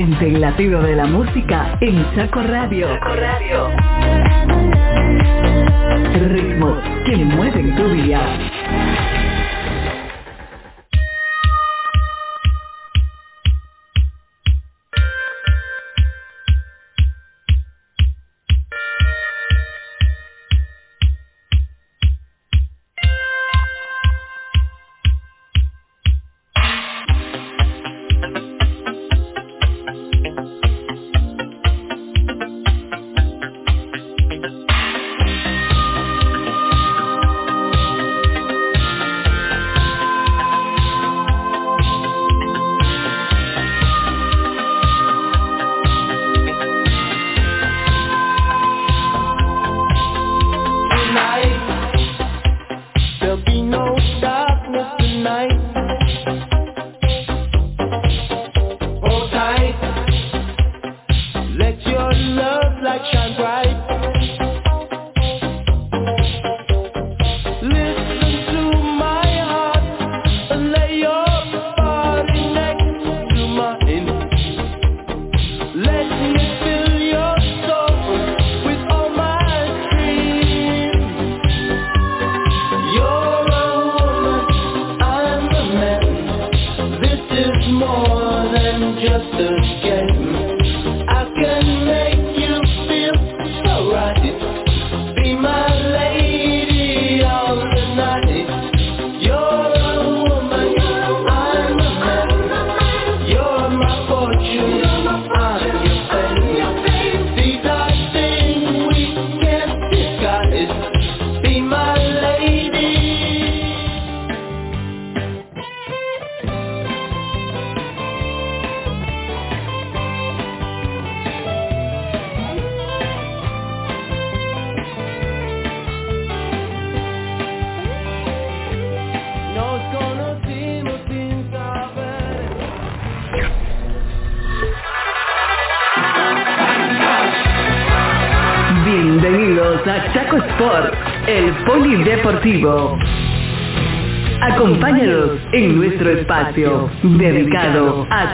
Siente el latido de la música en Chaco Radio. Chaco Radio. Ritmos que mueven tu día.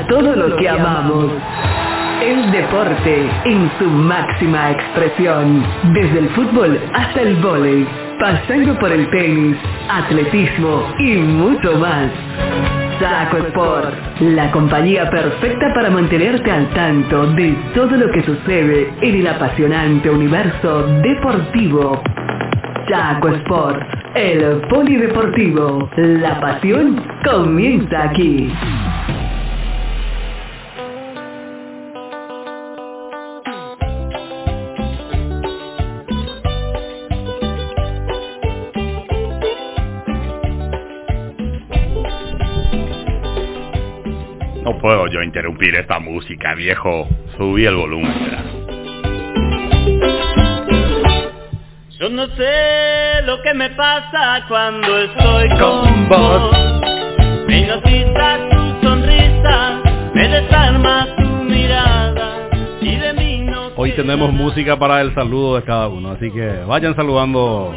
Todo lo que amamos. El deporte en su máxima expresión, desde el fútbol hasta el vóley, pasando por el tenis, atletismo y mucho más. Saco Sport, la compañía perfecta para mantenerte al tanto de todo lo que sucede en el apasionante universo deportivo. Saco Sport el polideportivo. La pasión comienza aquí. Puedo yo interrumpir esta música, viejo. Subí el volumen. Yo no sé lo que me pasa cuando estoy con vos. Me hipnotiza tu sonrisa, me desarma tu mirada y de mí no Hoy tenemos música para el saludo de cada uno, así que vayan saludando.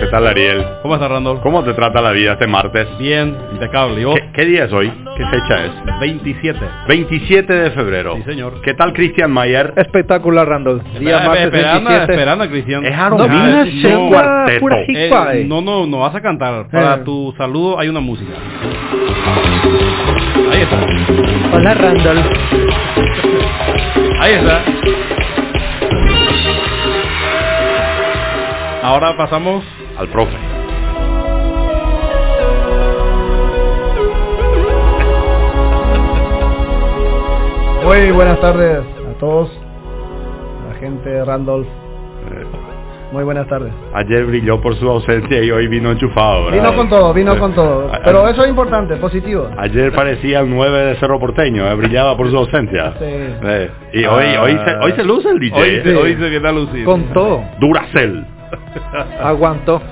¿Qué tal Ariel? ¿Cómo estás Randolph? ¿Cómo te trata la vida este martes? Bien, impecable. ¿Y vos? ¿Qué, ¿Qué, día es hoy? ¿Qué fecha es? 27. 27 de febrero. Sí, señor. ¿Qué tal Cristian Mayer? Espectacular, Randall. Día Espera, martes esperando, 27. Esperando, Cristian. Es Aaron No cuarteto. Eh, eh. no, no, no vas a cantar. Para Eh. tu saludo hay una música. Ahí está. Hola, Randall. Ahí está. Ahora pasamos Al profe. Muy buenas tardes a todos. A la gente de Randolph. Eh, Muy buenas tardes. Ayer brilló por su ausencia y hoy vino enchufado, ¿verdad? Vino con todo, vino con todo. A- Pero a- eso es importante, positivo. Ayer parecía el 9 de Cerro Porteño, eh, brillaba por su ausencia. Sí. Eh, y hoy, Ah. hoy, se, hoy se luce el DJ. Hoy, eh. se- hoy se queda lucido. Con todo. Duracell. Aguantó.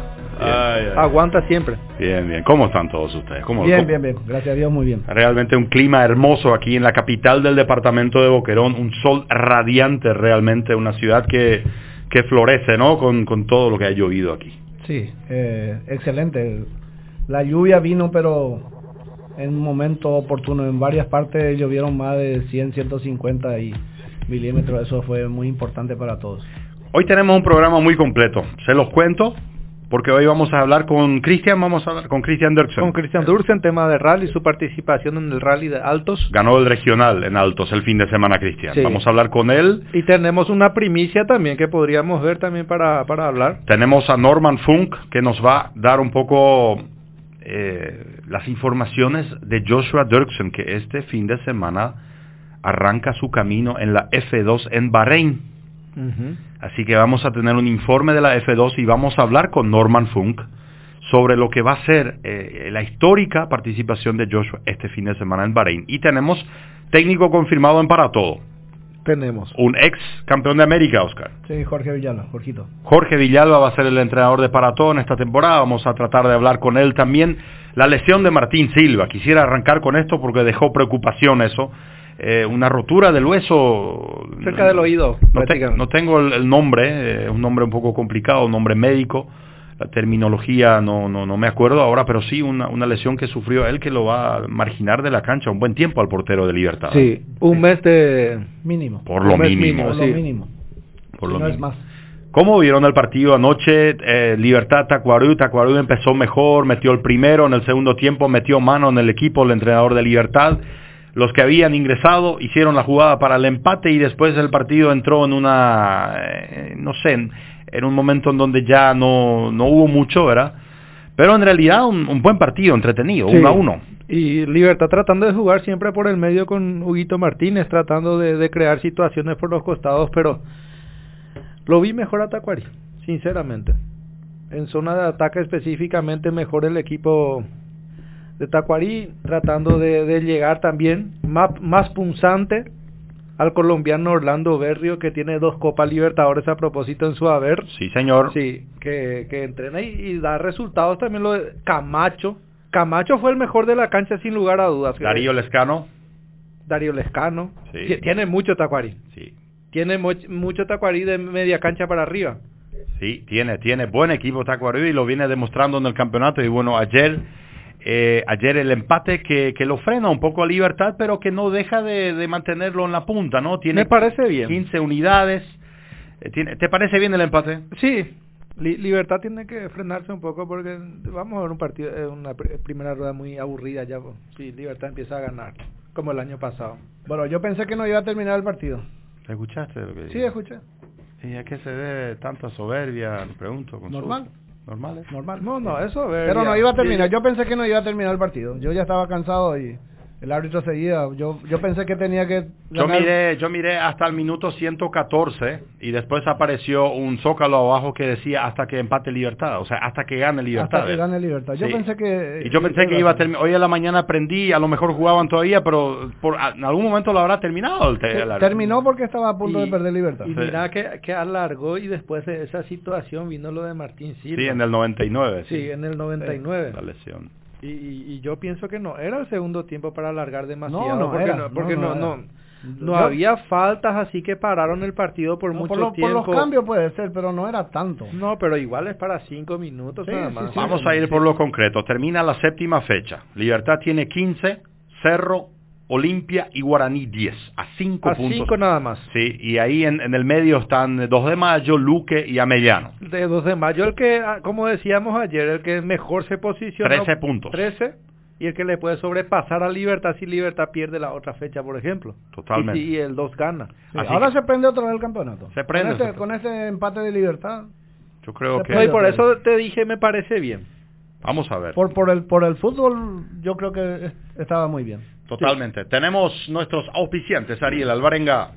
Ay, ay. Aguanta siempre. Bien, bien. ¿Cómo están todos ustedes? ¿Cómo, Bien, cómo- bien, bien. Gracias a Dios, muy bien. Realmente un clima hermoso aquí en la capital del departamento de Boquerón, un sol radiante realmente, una ciudad que, que florece, ¿no? Con, con todo lo que ha llovido aquí. Sí, eh, excelente. La lluvia vino, pero en un momento oportuno. En varias partes llovieron más de 100, 150 y milímetros. Eso fue muy importante para todos. Hoy tenemos un programa muy completo. Se los cuento porque hoy vamos a hablar con Cristian, vamos a hablar con Cristian Dirksen. Con Cristian Dursen, tema de rally, su participación en el rally de Altos. Ganó el regional en Altos el fin de semana, Cristian. Sí. Vamos a hablar con él. Y tenemos una primicia también que podríamos ver también para, para hablar. Tenemos a Norman Funk que nos va a dar un poco eh, las informaciones de Joshua Dirksen, que este fin de semana arranca su camino en la F2 en Bahrein. Así que vamos a tener un informe de la F2 y vamos a hablar con Norman Funk sobre lo que va a ser eh, la histórica participación de Joshua este fin de semana en Bahrein. Y tenemos técnico confirmado en para todo, Tenemos. un ex campeón de América, Oscar. Sí, Jorge Villalba, Jorgito. Jorge Villalba va a ser el entrenador de Paratón esta temporada. Vamos a tratar de hablar con él también. La lesión de Martín Silva. Quisiera arrancar con esto porque dejó preocupación eso. Eh, una rotura del hueso. Cerca del oído, No, te- prácticamente. no tengo el, el nombre, eh, es un nombre un poco complicado, un nombre médico. La terminología no, no, no me acuerdo ahora, pero sí una, una lesión que sufrió él que lo va a marginar de la cancha un buen tiempo al portero de Libertad. Sí, un mes de... Mínimo. Por lo Un mes mínimo. Por sí. lo mínimo. Por Si lo no es más. ¿Cómo vieron el partido anoche? Eh, Libertad Tacuarú, Tacuarú empezó mejor, metió el primero, en el segundo tiempo metió mano en el equipo el entrenador de Libertad. Los que habían ingresado hicieron la jugada para el empate y después el partido entró en una, eh, no sé, en, en un momento en donde ya no, no hubo mucho, ¿verdad? Pero en realidad un, un buen partido, entretenido, Sí. uno a uno. Y Libertad tratando de jugar siempre por el medio con Huguito Martínez, tratando de, de crear situaciones por los costados, pero lo vi mejor a Tacuari, sinceramente. En zona de ataque específicamente mejor el equipo de Tacuarí, tratando de, de llegar también más, más punzante al colombiano Orlando Berrio, que tiene dos Copas Libertadores a propósito en su haber. Sí, señor. Sí, que, que entrena y, y da resultados también lo de Camacho. Camacho fue el mejor de la cancha sin lugar a dudas. Darío Lescano. Darío Lescano. Sí. Tiene mucho tacuarí. Sí. Tiene much- mucho tacuarí de media cancha para arriba. Sí, tiene, tiene buen equipo Tacuarú y lo viene demostrando en el campeonato. Y bueno, ayer, eh, ayer el empate que, que lo frena un poco a Libertad, pero que no deja de, de mantenerlo en la punta, ¿no? Tiene Me parece bien. 15 unidades. Eh, tiene- ¿Te parece bien el empate? Sí, Li- Libertad tiene que frenarse un poco porque vamos a ver un partido, eh, una pr- primera rueda muy aburrida ya. pues. Sí, Libertad empieza a ganar, como el año pasado. Bueno, yo pensé que no iba a terminar el partido. ¿Escuchaste lo que Sí, escuché. ¿Y a qué se debe tanta soberbia? Pregunto. Normal. ¿Normal? ¿eh? Normal. No, no, eso Pero no iba a terminar. Yo pensé que no iba a terminar el partido. Yo ya estaba cansado y el árbitro seguía. Yo yo pensé que tenía que Yo miré, yo miré hasta el minuto 114 y después apareció un zócalo abajo que decía hasta que empate Libertad, o sea, hasta que gane Libertad. hasta que gane Libertad. Yo Sí. pensé que Y yo pensé que iba a terminar, hoy a la mañana aprendí, a lo mejor jugaban todavía, pero por, en algún momento lo habrá terminado. El, te- el- terminó porque estaba a punto Y- de perder Libertad. Y Sí. mira que, que alargó y después de esa situación vino lo de Martín Silva. Sí, en el 99. Sí, en el 99. La lesión. Y, y, y yo pienso que no era el segundo tiempo para alargar demasiado. No, no porque era, no, porque no, no, no no, era. no Yo- había faltas así que pararon el partido por No, mucho por, lo- por tiempo. los cambios puede ser, pero no era tanto. No, pero igual es para cinco minutos Sí, nada sí, más. sí. Vamos a ir por lo concreto. Termina la séptima fecha. Libertad tiene 15, Cerro, Olimpia y Guaraní 10. A 5 A puntos. cinco nada más. Sí, y ahí en, en el medio están 2 de Mayo, Luque y Amellano. De 2 de mayo, el que, ah, como decíamos ayer, el que mejor se posiciona. 13 puntos. 13. Y el que le puede sobrepasar a Libertad si Libertad pierde la otra fecha, por ejemplo. Totalmente. Y, y el 2 gana. Sí, Así ahora que- se prende otra vez el campeonato. Se prende, Con este, se prende. con este empate de Libertad. Yo creo Se que... Y por eso te dije, me parece bien. Vamos a ver. Por, por, el, por el fútbol, yo creo que es- estaba muy bien. Totalmente. Tenemos nuestros auspiciantes, Ariel Alvarenga.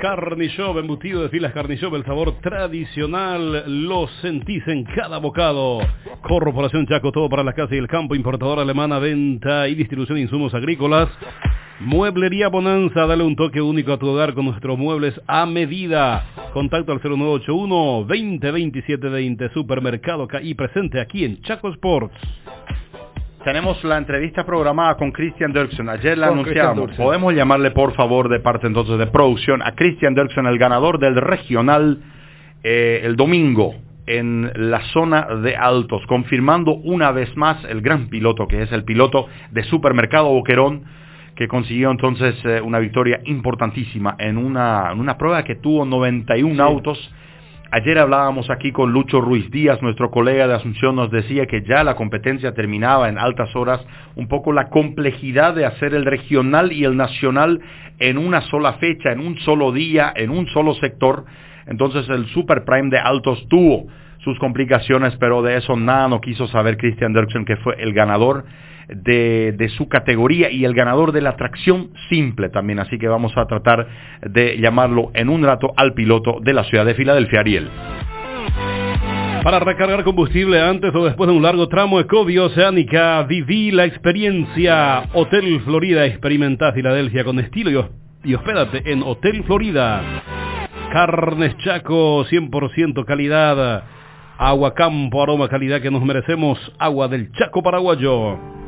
Carnishop, embutido de filas Carnishop, el sabor tradicional, lo sentís en cada bocado. Corporación Chaco, todo para la casa y el campo, importadora alemana, venta y distribución de insumos agrícolas. Mueblería Bonanza, dale un toque único a tu hogar con nuestros muebles a medida. Contacto al 0981 20 27 20, Supermercado KI, presente aquí en Chaco Sports. Tenemos la entrevista programada con Christian Dirksen. Ayer la Con anunciamos. Podemos llamarle, por favor, de parte entonces de producción, a Christian Dirksen, el ganador del regional eh, el domingo en la zona de altos, confirmando una vez más el gran piloto que es el piloto de Supermercado Boquerón, que consiguió entonces eh, una victoria importantísima en una, en una prueba que tuvo 91 autos. Ayer hablábamos aquí con Lucho Ruiz Díaz, nuestro colega de Asunción, nos decía que ya la competencia terminaba en altas horas, un poco la complejidad de hacer el regional y el nacional en una sola fecha, en un solo día, en un solo sector. Entonces el Super Prime de Altos tuvo sus complicaciones, pero de eso nada no quiso saber Christian Dirksen, que fue el ganador de, su categoría y el ganador de la atracción simple también. Así que vamos a tratar de llamarlo en un rato al piloto de la ciudad de Filadelfia, Ariel. Para recargar combustible antes o después de un largo tramo, Ecovio Oceánica, viví la experiencia. Hotel Florida, experimenta Filadelfia con estilo y hospédate en Hotel Florida. Carnes Chaco, 100% calidad. Agua Campo, aroma, calidad que nos merecemos. Agua del Chaco paraguayo.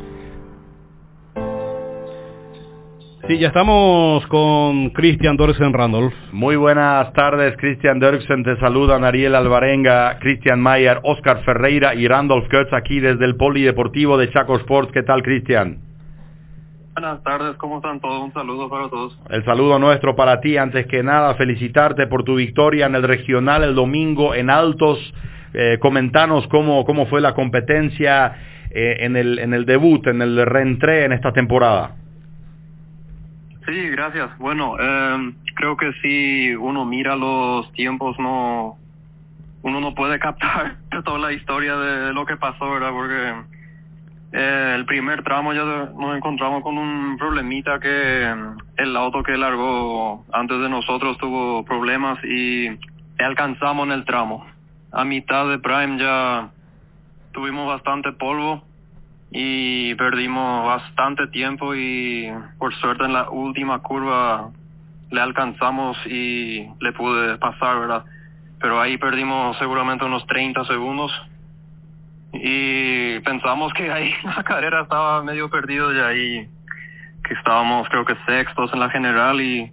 Sí, ya estamos con Christian Dorsen Randolph. Muy buenas tardes, Christian Dorsen. Te saludan Ariel Alvarenga, Christian Mayer, Oscar Ferreira y Randolph Kurtz aquí desde el Polideportivo de Chaco Sports. ¿Qué tal, Christian? Buenas tardes, ¿cómo están todos? Un saludo para todos. El saludo nuestro para ti. Antes que nada, felicitarte por tu victoria en el regional el domingo en Altos. Eh, comentanos cómo, cómo fue la competencia eh, en, el, en el debut, en el reentré en esta temporada. Sí, gracias. Bueno, eh, creo que si uno mira los tiempos, no uno no puede captar toda la historia de lo que pasó, ¿verdad? Porque eh, el primer tramo ya nos encontramos con un problemita que el auto que largó antes de nosotros tuvo problemas y alcanzamos en el tramo. A mitad de Prime ya tuvimos bastante polvo y perdimos bastante tiempo y por suerte en la última curva le alcanzamos y le pude pasar, ¿verdad? Pero ahí perdimos seguramente unos 30 segundos y pensamos que ahí la carrera estaba medio perdido y ahí que estábamos creo que sextos en la general y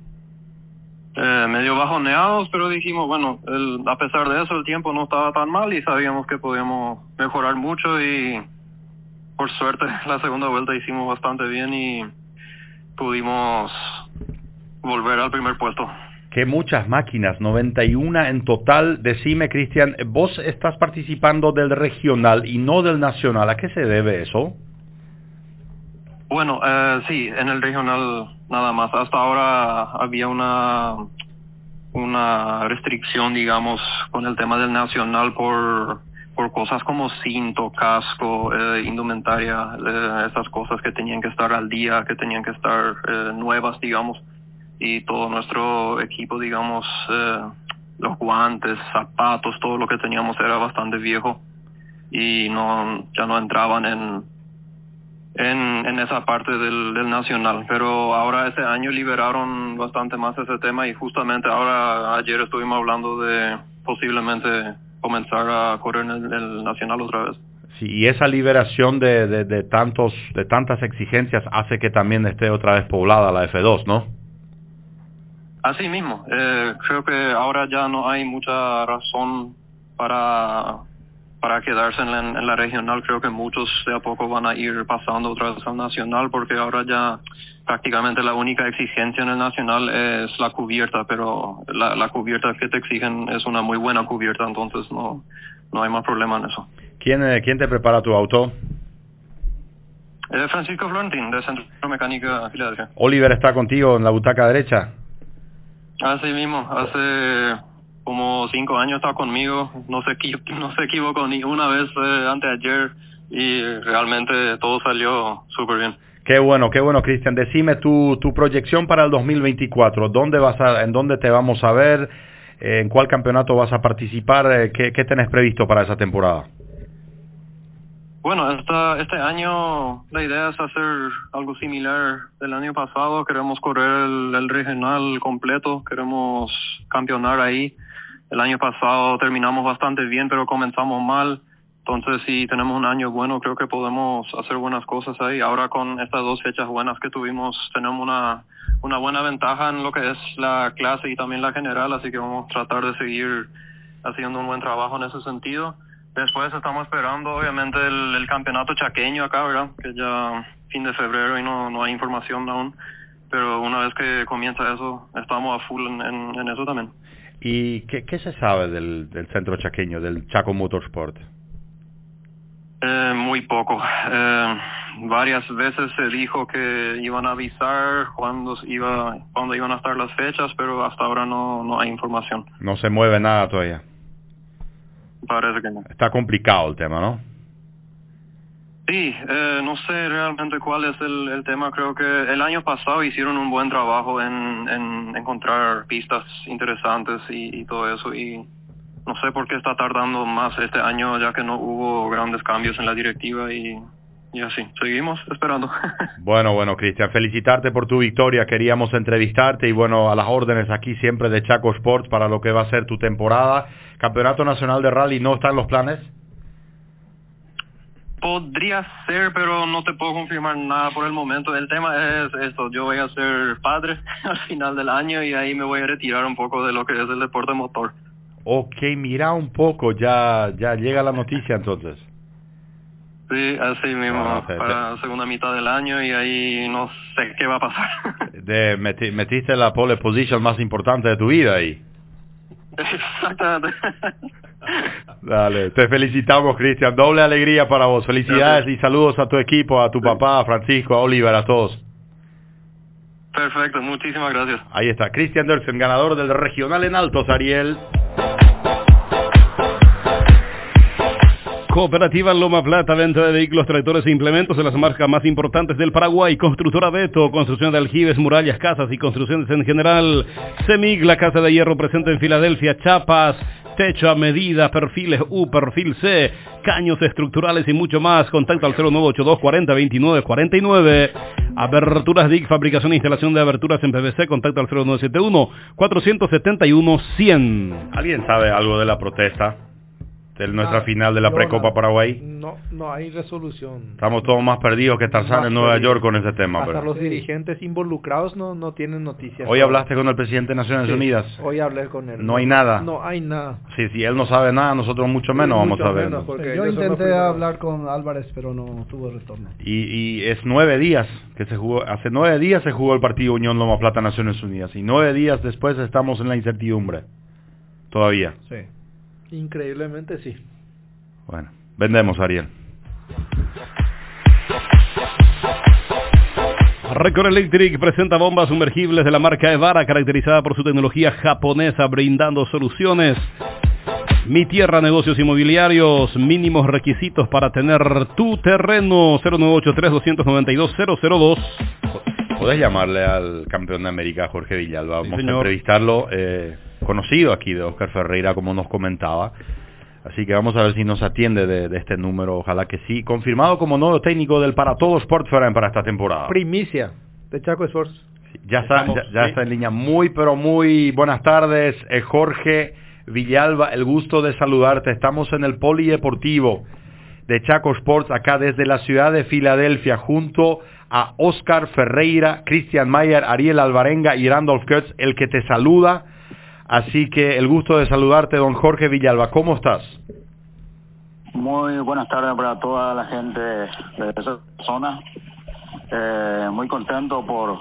eh, medio bajoneados, pero dijimos, bueno, el, a pesar de eso el tiempo no estaba tan mal y sabíamos que podíamos mejorar mucho y por suerte la segunda vuelta hicimos bastante bien y pudimos volver al primer puesto. Que muchas máquinas, 91 en total. Decime, Cristian, vos estás participando del regional y no del nacional. ¿A qué se debe eso? Bueno, eh, sí, en el regional nada más. Hasta ahora había una una restricción, digamos, con el tema del nacional por por cosas como cinto, casco, eh, indumentaria, eh, esas cosas que tenían que estar al día, que tenían que estar eh, nuevas, digamos, y todo nuestro equipo, digamos, eh, los guantes, zapatos, todo lo que teníamos era bastante viejo y no ya no entraban en en, en esa parte del, del nacional, pero ahora este año liberaron bastante más ese tema y justamente ahora ayer estuvimos hablando de posiblemente comenzar a correr en el, nacional otra vez. Sí, y esa liberación de, de, de, tantos de tantas exigencias hace que también esté otra vez poblada la F2, ¿no? Así mismo, eh, creo que ahora ya no hay mucha razón para para quedarse en la, en la, regional. Creo que muchos de a poco van a ir pasando otra vez al nacional porque ahora ya prácticamente la única exigencia en el nacional es la cubierta, pero la, la cubierta que te exigen es una muy buena cubierta, entonces no, no hay más problema en eso. ¿Quién, eh, quién te prepara tu auto? Eh, Francisco Florentín, de Centro Mecánica Filadelfia. Oliver está contigo en la butaca derecha. Así mismo, hace como cinco años está conmigo, no se, no se equivocó ni una vez eh, antes de ayer y realmente todo salió súper bien. Qué bueno, qué bueno, Cristian. Decime tu, tu proyección para el 2024. ¿Dónde vas a, ¿En dónde te vamos a ver? Eh, ¿En cuál campeonato vas a participar? Eh, ¿Qué, qué tenés previsto para esa temporada? Bueno, esta, este año la idea es hacer algo similar del año pasado. Queremos correr el, el regional completo, queremos campeonar ahí. El año pasado terminamos bastante bien, pero comenzamos mal. Entonces, si tenemos un año bueno, creo que podemos hacer buenas cosas ahí. Ahora con estas dos fechas buenas que tuvimos, tenemos una, una buena ventaja en lo que es la clase y también la general, así que vamos a tratar de seguir haciendo un buen trabajo en ese sentido. Después estamos esperando, obviamente, el, campeonato chaqueño acá, ¿verdad? Que ya fin de febrero y no, no hay información aún. Pero una vez que comienza eso, estamos a full en eso también. ¿Y qué, qué se sabe del, del centro chaqueño, del Chaco Motorsport? Eh, muy poco. Eh, varias veces se dijo que iban a avisar cuándo iba, cuándo iban a estar las fechas, pero hasta ahora no, no hay información. No se mueve nada todavía. Parece que no. Está complicado el tema, ¿no? Sí, eh, no sé realmente cuál es el, el tema. Creo que el año pasado hicieron un buen trabajo en, en encontrar pistas interesantes y, y todo eso. Y no sé por qué está tardando más este año, ya que no hubo grandes cambios en la directiva y, y así. Seguimos esperando. Bueno, bueno, Cristian, felicitarte por tu victoria. Queríamos entrevistarte y bueno, a las órdenes aquí siempre de Chaco Sports para lo que va a ser tu temporada. Campeonato Nacional de Rally, ¿no está en los planes? Podría ser, pero no te puedo confirmar nada por el momento. El tema es esto, yo voy a ser padre al final del año y ahí me voy a retirar un poco de lo que es el deporte motor. Ok, mira un poco, ya, ya llega la noticia entonces. Sí, así mismo, Ah, para la segunda mitad del año y ahí no sé qué va a pasar. De, meti- metiste la pole position más importante de tu vida ahí. Exactamente. Dale, te felicitamos, Cristian. Doble alegría para vos. Felicidades y saludos a tu equipo, a tu papá, a Francisco, a Oliver, a todos. Perfecto, muchísimas gracias. Ahí está, Cristian Derksen, ganador del regional en altos, Ariel. Cooperativa Loma Plata, venta de vehículos, tractores e implementos de las marcas más importantes del Paraguay. Constructora Beto, construcción de aljibes, murallas, casas y construcciones en general. CEMIG, la casa de hierro presente en Filadelfia. Chapas, techo a medida, perfiles U, perfil C, caños estructurales y mucho más. Contacto al 0982 40 29 49. Aberturas DIC, fabricación e instalación de aberturas en PVC. Contacto al 0971 471 100. ¿Alguien sabe algo de la protesta? De nuestra Ah, final de la Precopa no- Paraguay. No, no hay resolución. Estamos todos más perdidos que Tarzán Más en Nueva. York con ese tema. Hasta pero- los dirigentes involucrados no, no tienen noticias. Hoy hablaste con el presidente de Naciones Sí, Unidas. Hoy hablé con él. No hay nada. No hay nada. Sí, si él no sabe nada, nosotros mucho menos vamos Mucho a ver. menos, porque Yo intenté hablar con Álvarez, pero no tuvo retorno. Y, y es nueve días que se jugó, hace nueve días se jugó el partido Unión Loma Plata Naciones Unidas y nueve días después estamos en la incertidumbre. Todavía. Sí. Increíblemente sí. Bueno, vendemos Ariel. Record Electric presenta bombas sumergibles de la marca Evara, caracterizada por su tecnología japonesa, brindando soluciones. Mi Tierra Negocios Inmobiliarios, mínimos requisitos para tener tu terreno, 0983-292-002. Podés llamarle al campeón de América, Jorge Villalba. Vamos a señor. entrevistarlo, eh, conocido aquí de Oscar Ferreira, como nos comentaba. Así que vamos a ver si nos atiende de, de este número, ojalá que sí. Confirmado como nuevo técnico del Para Todo Sport Ferran para esta temporada. Primicia de Chaco Sports. Ya está, Estamos, ya, ya sí. está en línea. Muy, pero muy buenas tardes, eh, Jorge Villalba. El gusto de saludarte. Estamos en el Polideportivo de Chaco Sports, acá desde la ciudad de Filadelfia, junto a Oscar Ferreira, Christian Mayer, Ariel Alvarenga y Randolph Kurtz, el que te saluda. Así que el gusto de saludarte, don Jorge Villalba. ¿Cómo estás? Muy buenas tardes para toda la gente de esa zona. Eh, muy contento por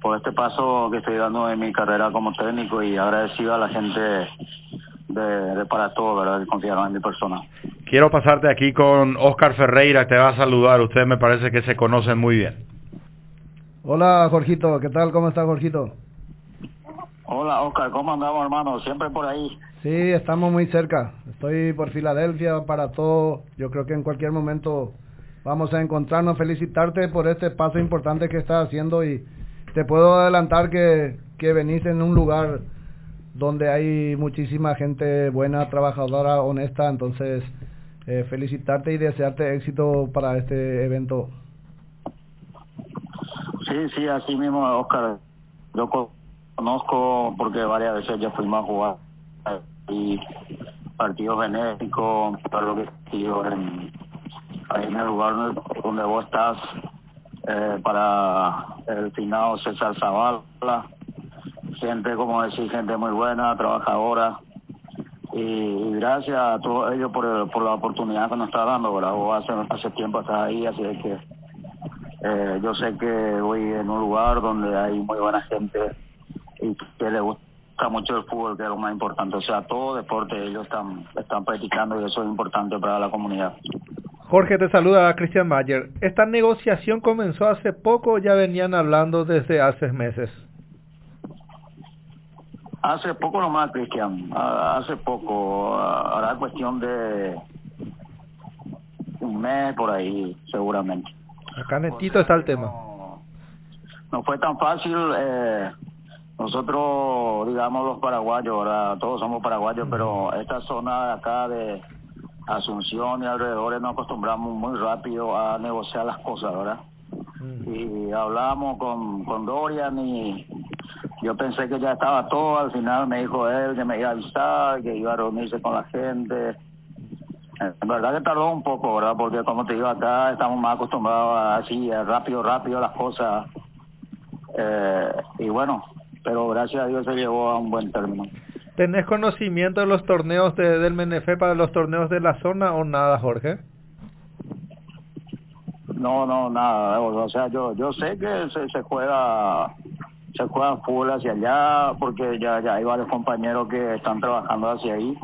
por este paso que estoy dando en mi carrera como técnico y agradecido a la gente de, de para todo, ¿verdad? Que confiaron en mi persona. Quiero pasarte aquí con Oscar Ferreira, te va a saludar. Ustedes me parece que se conocen muy bien. Hola, Jorgito. ¿Qué tal? ¿Cómo está, Jorgito? Hola, Oscar, ¿cómo andamos, hermano? Siempre por ahí. Sí, estamos muy cerca. Estoy por Filadelfia para todo. Yo creo que en cualquier momento vamos a encontrarnos. Felicitarte por este paso importante que estás haciendo y te puedo adelantar que, que venís en un lugar donde hay muchísima gente buena, trabajadora, honesta. Entonces, eh, felicitarte y desearte éxito para este evento. Sí, sí, así mismo, Oscar. Yo conozco porque varias veces ya fuimos a jugar y partidos benéficos, todo lo que sido en, en el lugar donde vos estás eh, para el finado César Zavala. Gente, como decir, gente muy buena, trabajadora. y, gracias a todos ellos por, por la oportunidad que nos está dando, ¿verdad? Vos hace, hace tiempo estás ahí, así que eh, yo sé que voy en un lugar donde hay muy buena gente y que le gusta mucho el fútbol, que es lo más importante. O sea, todo deporte ellos están, están practicando y eso es importante para la comunidad. Jorge, te saluda Cristian Mayer. ¿Esta negociación comenzó hace poco o ya venían hablando desde hace meses? Hace poco nomás, Cristian. Hace poco. Ahora cuestión de un mes por ahí, seguramente. Acá netito está el tema. No, fue tan fácil. Eh, nosotros, digamos, los paraguayos, ahora todos somos paraguayos, pero esta zona de acá de Asunción y alrededores nos acostumbramos muy rápido a negociar las cosas, ¿verdad? Y hablamos con, con Dorian y yo pensé que ya estaba todo, al final me dijo él que me iba a avisar, que iba a reunirse con la gente. En verdad que tardó un poco, ¿verdad? Porque como te digo, acá estamos más acostumbrados a así, rápido, rápido las cosas. Eh, y bueno, pero gracias a Dios se llevó a un buen término. ¿Tenés conocimiento de los torneos de, del MNF para los torneos de la zona o nada, Jorge? No, no, nada. O sea, yo yo sé que se, se juega se juega full hacia allá porque ya ya hay varios compañeros que están trabajando hacia ahí.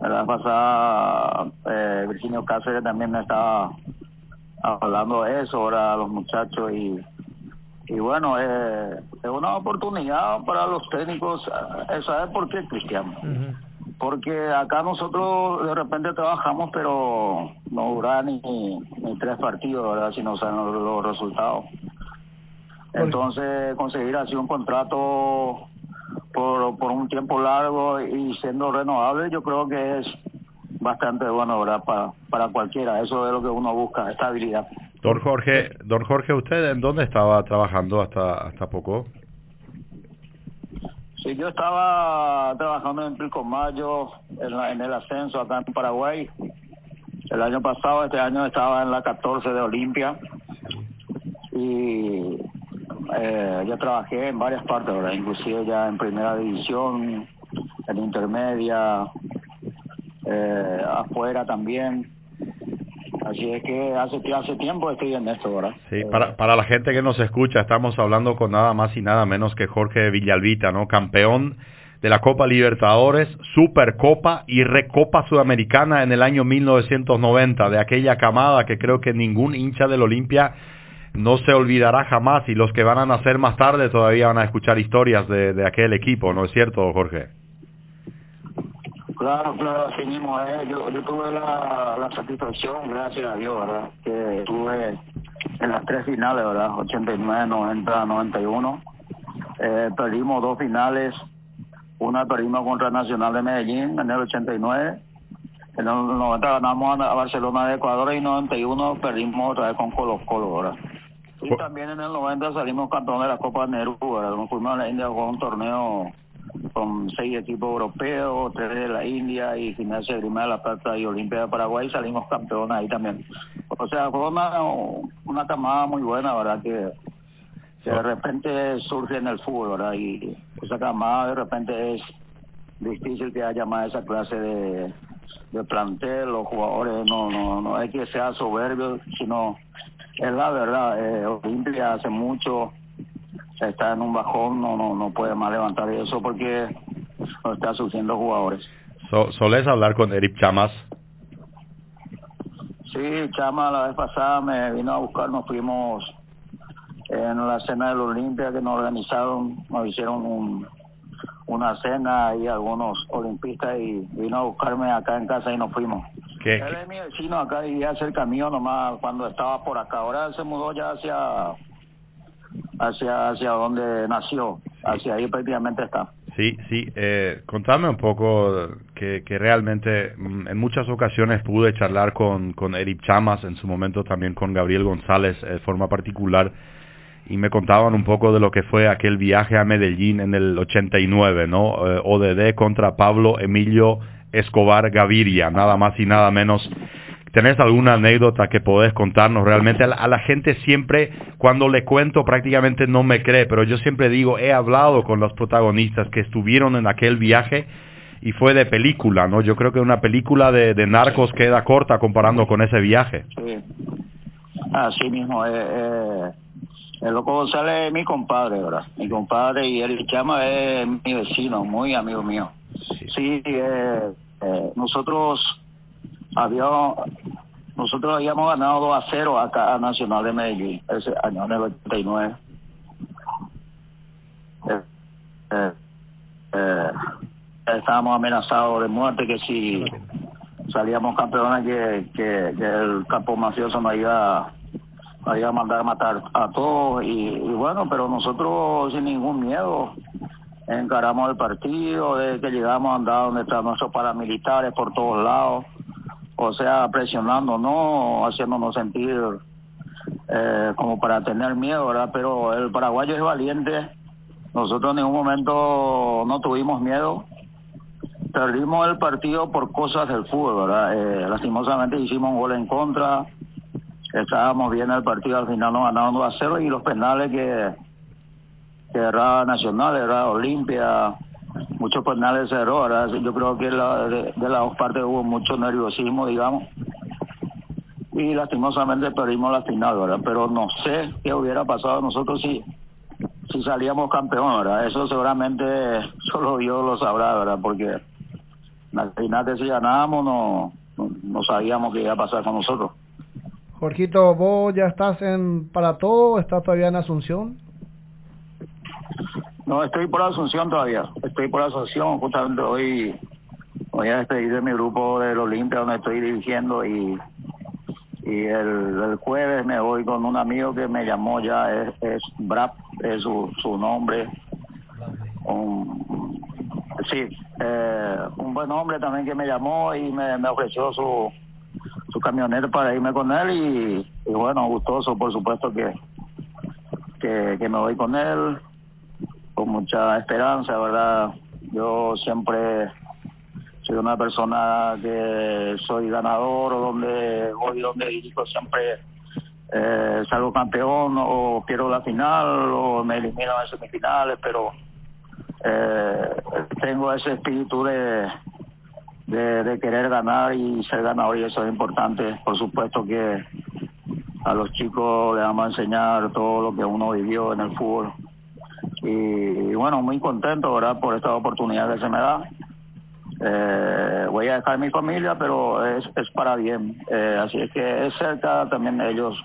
La pasada eh, Virginio Cáceres también me estaba hablando de eso, ahora los muchachos y y bueno, eh, es una oportunidad para los técnicos. Eh, ¿Sabes por qué, Cristiano? Porque acá nosotros de repente trabajamos, pero no dura ni, ni tres partidos, ¿verdad? Si no salen los, resultados. Entonces, conseguir así un contrato por, por un tiempo largo y siendo renovable, yo creo que es bastante bueno, ¿verdad? Para, para cualquiera. Eso es lo que uno busca, estabilidad. Don Jorge, don Jorge, ¿usted en dónde estaba trabajando hasta hasta poco? Sí, yo estaba trabajando en Pilcomayo, en, en el ascenso acá en Paraguay. El año pasado, este año estaba en la 14 de Olimpia. Y eh, yo trabajé en varias partes, ¿verdad? inclusive ya en primera división, en intermedia, eh, afuera también. Así es que hace, hace tiempo estoy en esto, ¿verdad? Sí, para, para la gente que nos escucha, estamos hablando con nada más y nada menos que Jorge Villalvita, ¿no? Campeón de la Copa Libertadores, Supercopa y Recopa Sudamericana en el año 1990, de aquella camada que creo que ningún hincha del Olimpia no se olvidará jamás y los que van a nacer más tarde todavía van a escuchar historias de, de aquel equipo, ¿no es cierto, Jorge? Claro, claro, así mismo es. Yo, yo tuve la, la satisfacción, gracias a Dios, ¿verdad? Que estuve en las tres finales, ¿verdad? 89, 90, 91. Eh, perdimos dos finales. Una perdimos contra Nacional de Medellín en el 89. En el 90 ganamos a Barcelona de Ecuador y en el 91 perdimos otra vez con Colo Colo, ¿verdad? Y también en el 90 salimos campeón de la Copa Nerú, ¿verdad? Nos fuimos a la India con un torneo con seis equipos europeos, tres de la India y Gimnasia Grima de la Plata y Olimpia de Paraguay salimos campeones ahí también. O sea, fue una, una camada muy buena, ¿verdad? Que, de repente surge en el fútbol, ¿verdad? Y esa camada de repente es difícil que haya más esa clase de, de plantel, los jugadores no, no, no es que sea soberbio, sino es la verdad, eh, Olimpia hace mucho está en un bajón, no no no puede más levantar eso porque no está surgiendo jugadores. So, ¿Solés hablar con Eric Chamas? Sí, Chama la vez pasada me vino a buscar, nos fuimos en la cena del Olimpia que nos organizaron, nos hicieron un, una cena y algunos olimpistas y vino a buscarme acá en casa y nos fuimos. ¿Qué? Él es mi vecino acá y hace el camino nomás cuando estaba por acá. Ahora se mudó ya hacia hacia hacia donde nació, hacia ahí prácticamente está. Sí, sí. Eh, contame un poco que, que realmente mm, en muchas ocasiones pude charlar con, con Eric Chamas, en su momento también con Gabriel González eh, de forma particular, y me contaban un poco de lo que fue aquel viaje a Medellín en el 89, ¿no? Eh, ODD contra Pablo Emilio Escobar Gaviria, nada más y nada menos. ¿Tenés alguna anécdota que podés contarnos realmente? A la, a la, gente siempre, cuando le cuento, prácticamente no me cree, pero yo siempre digo, he hablado con los protagonistas que estuvieron en aquel viaje y fue de película, ¿no? Yo creo que una película de, de narcos queda corta comparando con ese viaje. Sí. Así mismo, eh, eh, el loco González es mi compadre, ¿verdad? Mi compadre y el Chama es mi vecino, muy amigo mío. Sí, eh, eh, nosotros habíamos, nosotros habíamos ganado 2 a 0 acá a Nacional de Medellín, ese año, en el 89. Eh, eh, eh, estábamos amenazados de muerte que si salíamos campeones que, que, el campo mafioso nos iba, nos iba a mandar a matar a todos y, bueno, pero nosotros sin ningún miedo encaramos el partido, de que llegamos a andar donde están nuestros paramilitares por todos lados, o sea, presionándonos, haciéndonos sentir eh, como para tener miedo, ¿verdad? Pero el paraguayo es valiente, nosotros en ningún momento no tuvimos miedo, perdimos el partido por cosas del fútbol, ¿verdad? Eh, lastimosamente hicimos un gol en contra, estábamos bien en el partido, al final nos ganaron 2 a 0 y los penales que, que era Nacional, era Olimpia, muchos penales ¿verdad? Yo creo que de las dos partes hubo mucho nerviosismo, digamos, y lastimosamente perdimos la final, ¿verdad? Pero no sé qué hubiera pasado nosotros si si salíamos campeón, ¿verdad? Eso seguramente solo Dios lo sabrá, ¿verdad? Porque imagínate si ganábamos, no, no, no sabíamos qué iba a pasar con nosotros. Jorgito, ¿vos ya estás en para todo? ¿Estás todavía en Asunción? No, estoy por Asunción todavía. Estoy por Asunción. Justamente hoy voy a despedir de mi grupo del Olimpia donde estoy dirigiendo y y el, jueves me voy con un amigo que me llamó ya, es, es Brad, es su, su nombre. Un, sí, eh, un buen hombre también que me llamó y me, ofreció su, su camioneta para irme con él y, bueno, gustoso por supuesto que, que me voy con él mucha esperanza, ¿verdad? Yo siempre soy una persona que soy ganador donde voy donde dirijo siempre eh, salgo campeón o pierdo la final o me elimino en semifinales pero eh, tengo ese espíritu de, de querer ganar y ser ganador y eso es importante por supuesto que a los chicos les vamos a enseñar todo lo que uno vivió en el fútbol y, bueno muy contento verdad por esta oportunidad que se me da eh, voy a dejar mi familia, pero es, es para bien. Eh, así es que es cerca, también ellos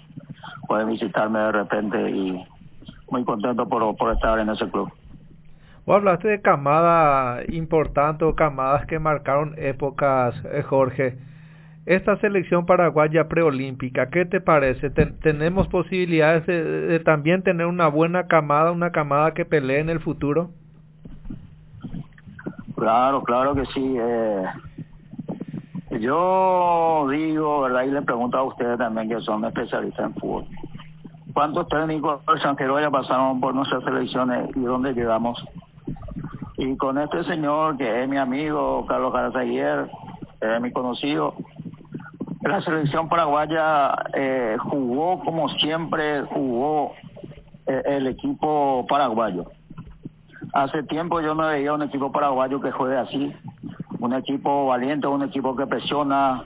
pueden visitarme de repente y muy contento por, por estar en ese club. Vos hablaste de camada importante o camadas que marcaron épocas, eh, Jorge. Esta selección paraguaya preolímpica, ¿qué te parece? ¿Ten ¿Tenemos posibilidades de, también tener una buena camada, una camada que pelee en el futuro? Claro, claro que sí. Eh, yo digo, ¿verdad? Y le pregunto a ustedes también que son especialistas en fútbol. ¿Cuántos técnicos extranjeros ya pasaron por nuestras selecciones y dónde llegamos? Y con este señor que es mi amigo, Carlos Carazaguer, es mi conocido, la selección paraguaya eh, jugó como siempre jugó eh, el equipo paraguayo Hace tiempo yo no veía un equipo paraguayo que juegue así, un equipo valiente, un equipo que presiona,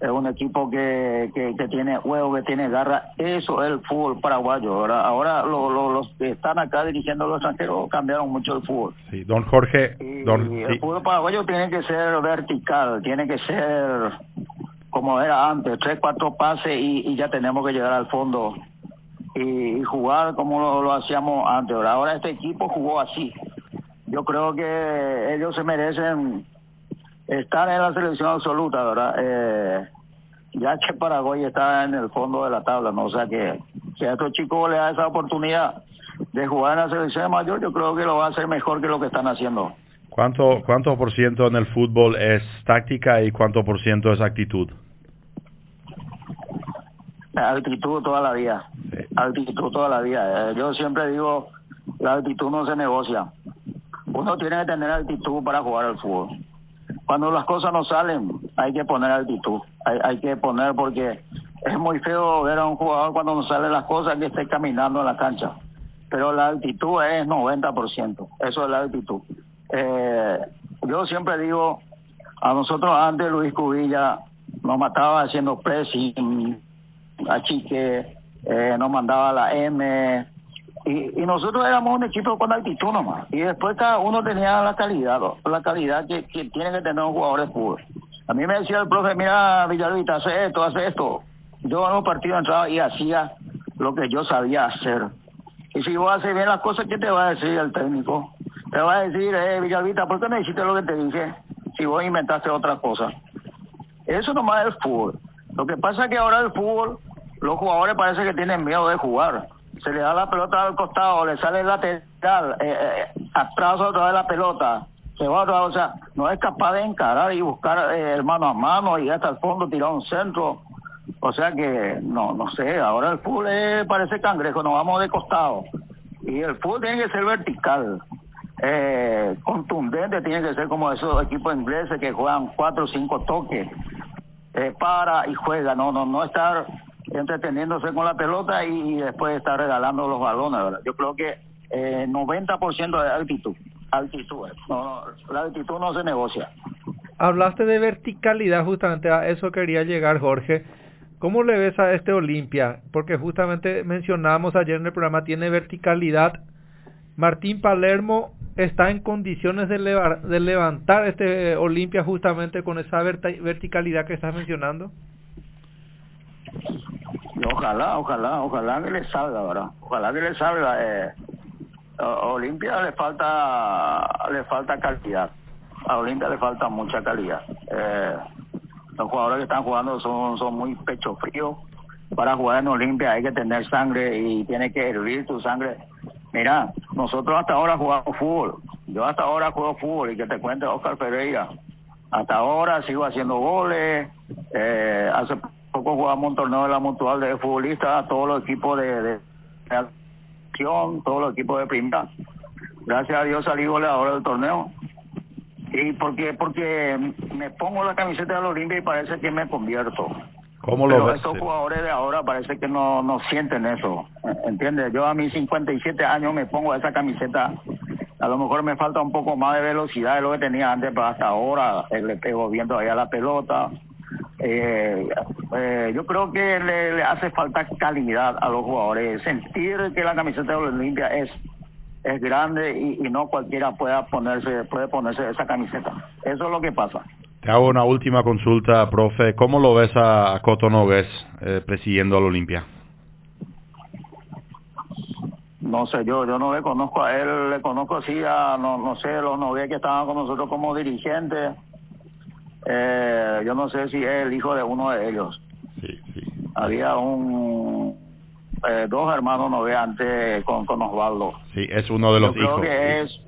es un equipo que, que, que tiene huevo, que tiene garra. Eso es el fútbol paraguayo. Ahora, ahora lo, lo, los que están acá dirigiendo los extranjeros cambiaron mucho el fútbol. Sí, don Jorge. Y, don, y sí. el fútbol paraguayo tiene que ser vertical, tiene que ser como era antes, tres, cuatro pases y, ya tenemos que llegar al fondo y, jugar como lo, hacíamos antes. ¿verdad? Ahora este equipo jugó así. Yo creo que ellos se merecen estar en la selección absoluta, ¿verdad? Eh, ya que Paraguay está en el fondo de la tabla, ¿no? O sea que si a estos chicos les da esa oportunidad de jugar en la selección mayor, yo creo que lo va a hacer mejor que lo que están haciendo. ¿Cuánto, ¿Cuánto por ciento en el fútbol es táctica y cuánto por ciento es actitud? Actitud toda la vida. Sí. Actitud toda la vida. Eh, yo siempre digo, la actitud no se negocia. Uno tiene que tener actitud para jugar al fútbol. Cuando las cosas no salen, hay que poner actitud. Hay, hay que poner porque es muy feo ver a un jugador cuando no salen las cosas que esté caminando en la cancha. Pero la actitud es 90%. Eso es la actitud. Eh, yo siempre digo, a nosotros antes Luis Cubilla nos mataba haciendo pressing, achique, eh, nos mandaba la M, y, nosotros éramos un equipo con altitud nomás. Y después cada uno tenía la calidad, la calidad que, que tiene que tener un jugador de fútbol. A mí me decía el profe, mira Villalvita, hace esto, hace esto. Yo en un partido entraba y hacía lo que yo sabía hacer. Y si vos haces bien las cosas, ¿qué te va a decir el técnico? Te va a decir, eh, Villalvita, ¿por qué no hiciste lo que te dije? Si vos inventaste otra cosa. Eso nomás es el fútbol. Lo que pasa es que ahora el fútbol, los jugadores parece que tienen miedo de jugar se le da la pelota al costado, le sale el lateral, eh, eh, atrás otra vez la pelota, se va otra o sea, no es capaz de encarar y buscar eh, mano a mano y hasta el fondo tirar un centro. O sea que, no, no sé, ahora el fútbol parece cangrejo, nos vamos de costado. Y el fútbol tiene que ser vertical, eh, contundente, tiene que ser como esos equipos ingleses que juegan cuatro o cinco toques, eh, para y juega, no, no, no estar entreteniéndose con la pelota y, después está regalando los balones, ¿verdad? Yo creo que eh, 90% de altitud, eh. no, la altitud no se negocia. Hablaste de verticalidad, justamente a eso quería llegar, Jorge. ¿Cómo le ves a este Olimpia? Porque justamente mencionábamos ayer en el programa, tiene verticalidad. Martín Palermo está en condiciones de, de levantar este Olimpia justamente con esa verticalidad que estás mencionando ojalá, ojalá, ojalá que le salga, ¿verdad? Ojalá que le salga. Eh, Olimpia le falta le falta calidad. A Olimpia le falta mucha calidad. Eh, los jugadores que están jugando son, son muy pecho frío. Para jugar en Olimpia hay que tener sangre y tiene que hervir tu sangre. Mira, nosotros hasta ahora jugamos fútbol. Yo hasta ahora juego fútbol y que te cuente Oscar Pereira. Hasta ahora sigo haciendo goles. Eh, hace poco jugamos un torneo de la mutual de futbolistas, todos los equipos de, acción, todos los equipos de primera. Gracias a Dios salí goleador del torneo. Y porque porque me pongo la camiseta de la Olimpia y parece que me convierto. ¿Cómo lo Pero estos jugadores de ahora parece que no, no sienten eso. ¿Entiendes? Yo a mis 57 años me pongo esa camiseta. A lo mejor me falta un poco más de velocidad de lo que tenía antes, pero hasta ahora eh, le pego viendo allá la pelota eh, eh, yo creo que le, hace falta calidad a los jugadores, sentir que la camiseta de Olimpia es es grande y, no cualquiera pueda ponerse puede ponerse esa camiseta. Eso es lo que pasa. Te hago una última consulta, profe. ¿Cómo lo ves a, Coto Nogués eh, presidiendo al Olimpia? No sé, yo yo no le conozco a él, le conozco así a, no, no sé, los Nogués que estaban con nosotros como dirigentes eh, yo no sé si es el hijo de uno de ellos. Había un eh, dos hermanos no antes con, con Osvaldo. Sí, es uno de los yo hijos. Creo que es,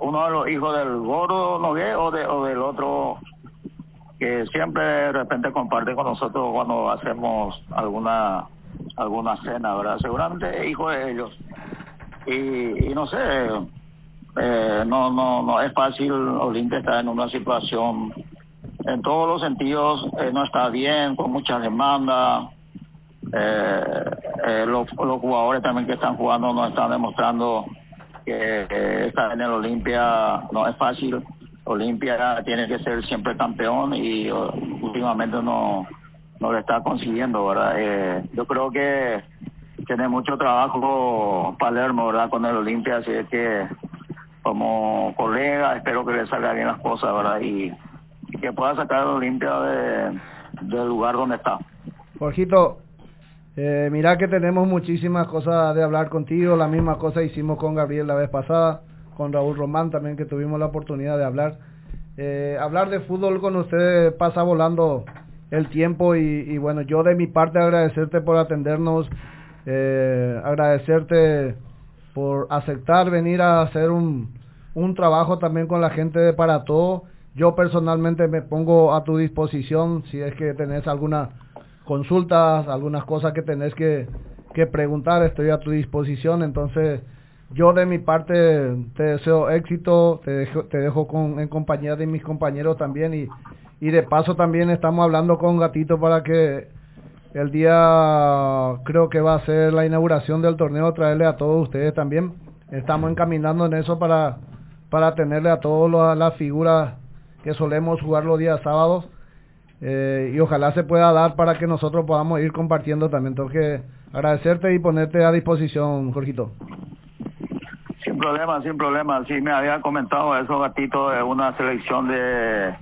uno de los hijos del gordo Nogué o, de, o del otro que siempre de repente comparte con nosotros cuando hacemos alguna alguna cena, ¿verdad? Seguramente es hijo de ellos. Y, no sé, eh, no no no es fácil Olimpia está en una situación en todos los sentidos eh, no está bien, con muchas demandas. Eh, eh, los, jugadores también que están jugando no están demostrando que estar en el Olimpia no es fácil. Olimpia tiene que ser siempre campeón y últimamente no, no lo está consiguiendo, ¿verdad? yo creo que tiene mucho trabajo Palermo, ¿verdad? Con el Olimpia, así es que como colega espero que le salgan bien las cosas, ¿verdad? Y que pueda sacar a Olimpia de, del lugar donde está. Jorgito, eh, mira que tenemos muchísimas cosas de hablar contigo, la misma cosa hicimos con Gabriel la vez pasada, con Raúl Román también que tuvimos la oportunidad de hablar. Eh, hablar de fútbol con ustedes pasa volando el tiempo y, bueno, yo de mi parte agradecerte por atendernos, eh, agradecerte por aceptar venir a hacer un, un trabajo también con la gente de Para Todo yo personalmente me pongo a tu disposición si es que tenés alguna consultas, algunas cosas que tenés que, que preguntar, estoy a tu disposición. Entonces, yo de mi parte te deseo éxito, te dejo, te dejo con, en compañía de mis compañeros también y, y de paso también estamos hablando con Gatito para que el día creo que va a ser la inauguración del torneo, traerle a todos ustedes también. Estamos encaminando en eso para para tenerle a todas las figuras que solemos jugar los días sábados eh, y ojalá se pueda dar para que nosotros podamos ir compartiendo también. Entonces, agradecerte y ponerte a disposición, Jorgito. Problema, sin problema. Sí, me había comentado eso, Gatito, de una selección de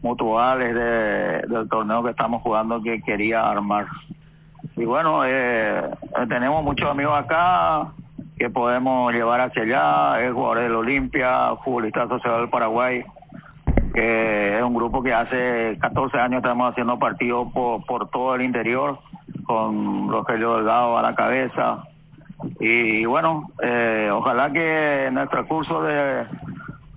mutuales de, del torneo que estamos jugando que quería armar. Y bueno, eh, tenemos muchos amigos acá que podemos llevar hacia allá, el jugador del Olimpia, futbolista asociado del Paraguay, que es un grupo que hace 14 años estamos haciendo partidos por, por todo el interior, con Rogelio Delgado a la cabeza. Y, bueno, eh, ojalá que en el transcurso de,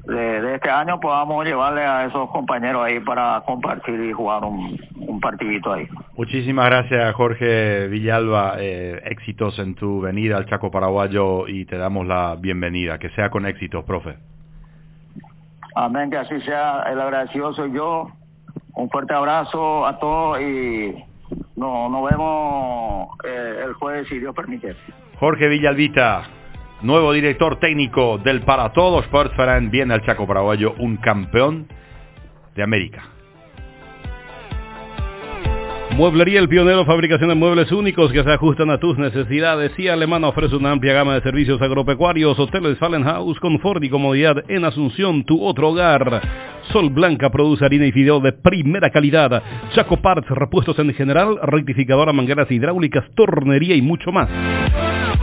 de, este año podamos llevarle a esos compañeros ahí para compartir y jugar un, un partidito ahí. Muchísimas gracias Jorge Villalba, eh, éxitos en tu venida al Chaco Paraguayo y te damos la bienvenida, que sea con éxitos, profe. Amén, que así sea, el agradecido soy yo, un fuerte abrazo a todos y nos, nos vemos eh, el jueves si Dios permite. Jorge Villalbita, nuevo director técnico del Para Todos Sportsfan, viene al Chaco Paraguayo, un campeón de América. Mueblería El Pionero, fabricación de muebles únicos que se ajustan a tus necesidades y Alemana ofrece una amplia gama de servicios agropecuarios, hoteles Fallenhaus, confort y comodidad en Asunción, tu otro hogar. Sol Blanca produce harina y fideo de primera calidad. Chaco Parts, repuestos en general, rectificadora, mangueras hidráulicas, tornería y mucho más.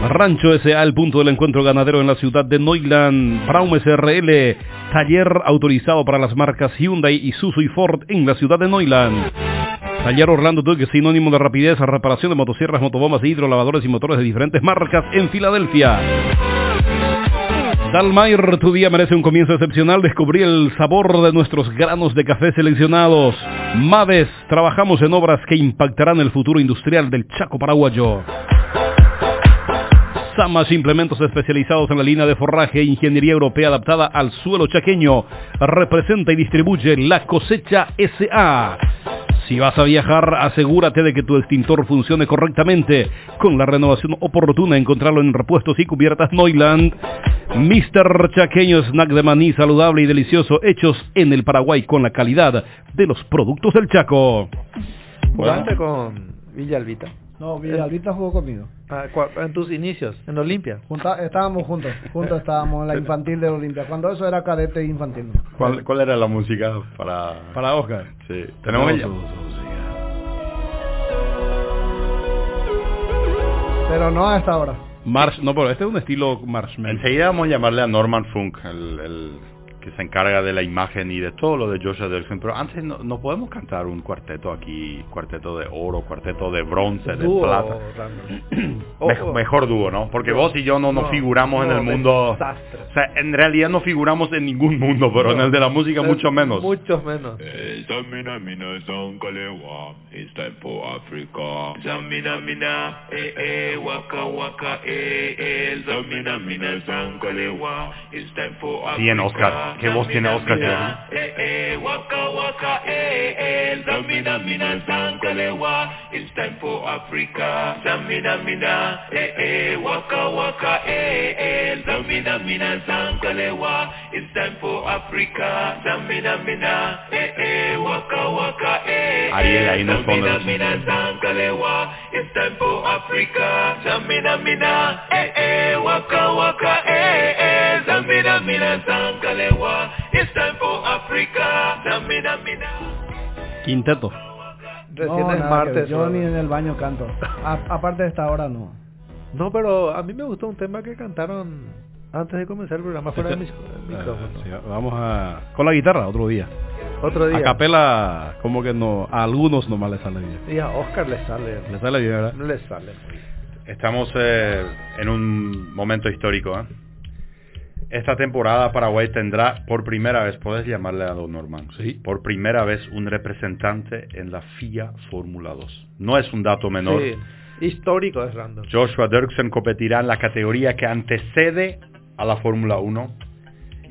Rancho S.A., el punto del encuentro ganadero en la ciudad de Neuland. Braum SRL, taller autorizado para las marcas Hyundai, Isuzu y Ford en la ciudad de Neuland. Taller Orlando Duque, sinónimo de rapidez, reparación de motosierras, motobombas, hidrolavadores y motores de diferentes marcas en Filadelfia. Dalmair, tu día merece un comienzo excepcional. Descubrí el sabor de nuestros granos de café seleccionados. Maves, trabajamos en obras que impactarán el futuro industrial del Chaco paraguayo. Samas, implementos especializados en la línea de forraje e ingeniería europea adaptada al suelo chaqueño. Representa y distribuye la cosecha SA. Si vas a viajar, asegúrate de que tu extintor funcione correctamente. Con la renovación oportuna, encontrarlo en repuestos y cubiertas Neuland. Mr. Chaqueño Snack de maní saludable y delicioso, hechos en el Paraguay con la calidad de los productos del Chaco. ¿Jugaste con Villalbita? No, Villalbita jugó conmigo. Ah, en tus inicios, en Olimpia. Junta- estábamos juntos, juntos estábamos en la infantil de Olimpia, cuando eso era cadete infantil. ¿Cuál, cuál era la música para...? Para Oscar. Sí, tenemos Tenemos el- Pero no a esta hora. Marsh, no, pero este es un estilo marshmallow. Enseguida vamos a llamarle a Norman Funk, el, el que se encarga de la imagen y de todo lo de Joshua Dirksen, pero antes no, no podemos cantar un cuarteto aquí, cuarteto de oro, cuarteto de bronce, de Dúo, plata. Mejor dúo, ¿no? Porque No. vos y yo no nos No, figuramos en el mundo... desastre. O sea, en realidad no figuramos en ningún mundo, pero en el de la música mucho menos. Mucho menos. Eh, eh eh, waka waka, eh eh. Oscar. ¿Qué voz tiene Oscar? Zamina, eh eh, waka waka, eh eh. Zamina mina zankalewa, it's time for Africa. Zamina mina, eh eh, waka waka, eh eh. Zamina mina zankalewa, it's time for Africa. Zamina mina, eh eh, waka waka, eh. Ariel ahí en el fondo. Zamina mina zankalewa, it's time for Africa. Zamina mina, eh eh, waka waka, eh eh. Zamina mina zankalewa, it's time for Africa. Zamina mina. Quinteto. Recién no, es martes. Yo ni en el baño canto. A- aparte de esta hora no. No, pero a mí me gustó un tema que cantaron antes de comenzar el programa fuera de mis micrófono. Ah, sí, vamos a... Con la guitarra, otro día. Otro día. A capela, como que no, a algunos nomás les sale bien. Y a Oscar le sale. Le sale bien, ¿verdad? No le sale. Estamos eh, en un momento histórico. ¿eh? Esta temporada Paraguay tendrá por primera vez, puedes llamarle a Don Norman, Sí. por primera vez un representante en la FIA Fórmula 2. No es un dato menor. Sí. Histórico es Randall. Joshua Dirksen competirá en la categoría que antecede a la Fórmula 1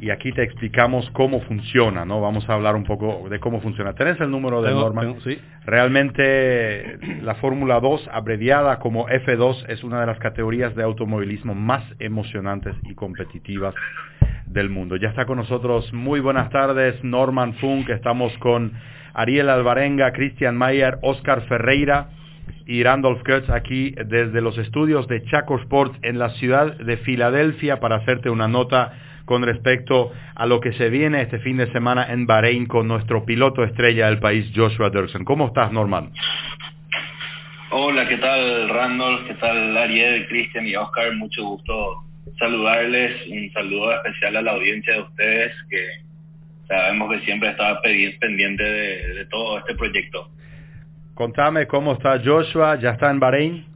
y aquí te explicamos cómo funciona, ¿no? Vamos a hablar un poco de cómo funciona. ¿Tenés el número de tengo- sí. Realmente la Fórmula 2, abreviada como F2, es una de las categorías de automovilismo más emocionantes y competitivas del mundo. Ya está con nosotros, muy buenas tardes, Norman Funk, estamos con Ariel Alvarenga, Christian Mayer, Oscar Ferreira y Randolph Kurtz aquí desde los estudios de Chaco Sports en la ciudad de Filadelfia para hacerte una nota con respecto a lo que se viene este fin de semana en Bahrein con nuestro piloto estrella del país, Joshua Dirksen. ¿Cómo estás, Norman? Hola, ¿qué tal Randolph? ¿Qué tal Ariel, Cristian y Oscar? Mucho gusto saludarles. Un saludo especial a la audiencia de ustedes que sabemos que siempre está pendiente de, de todo este proyecto. Contame cómo está Joshua, ¿ya está en Bahrein?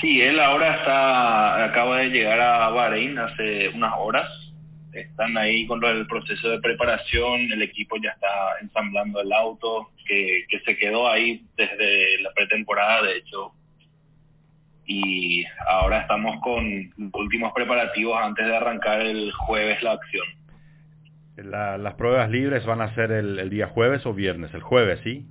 Sí, él ahora está, acaba de llegar a Bahrein hace unas horas. Están ahí con el proceso de preparación, el equipo ya está ensamblando el auto, que, que se quedó ahí desde la pretemporada, de hecho. Y ahora estamos con últimos preparativos antes de arrancar el jueves la acción. La, las pruebas libres van a ser el, el día jueves o viernes, el jueves, ¿sí?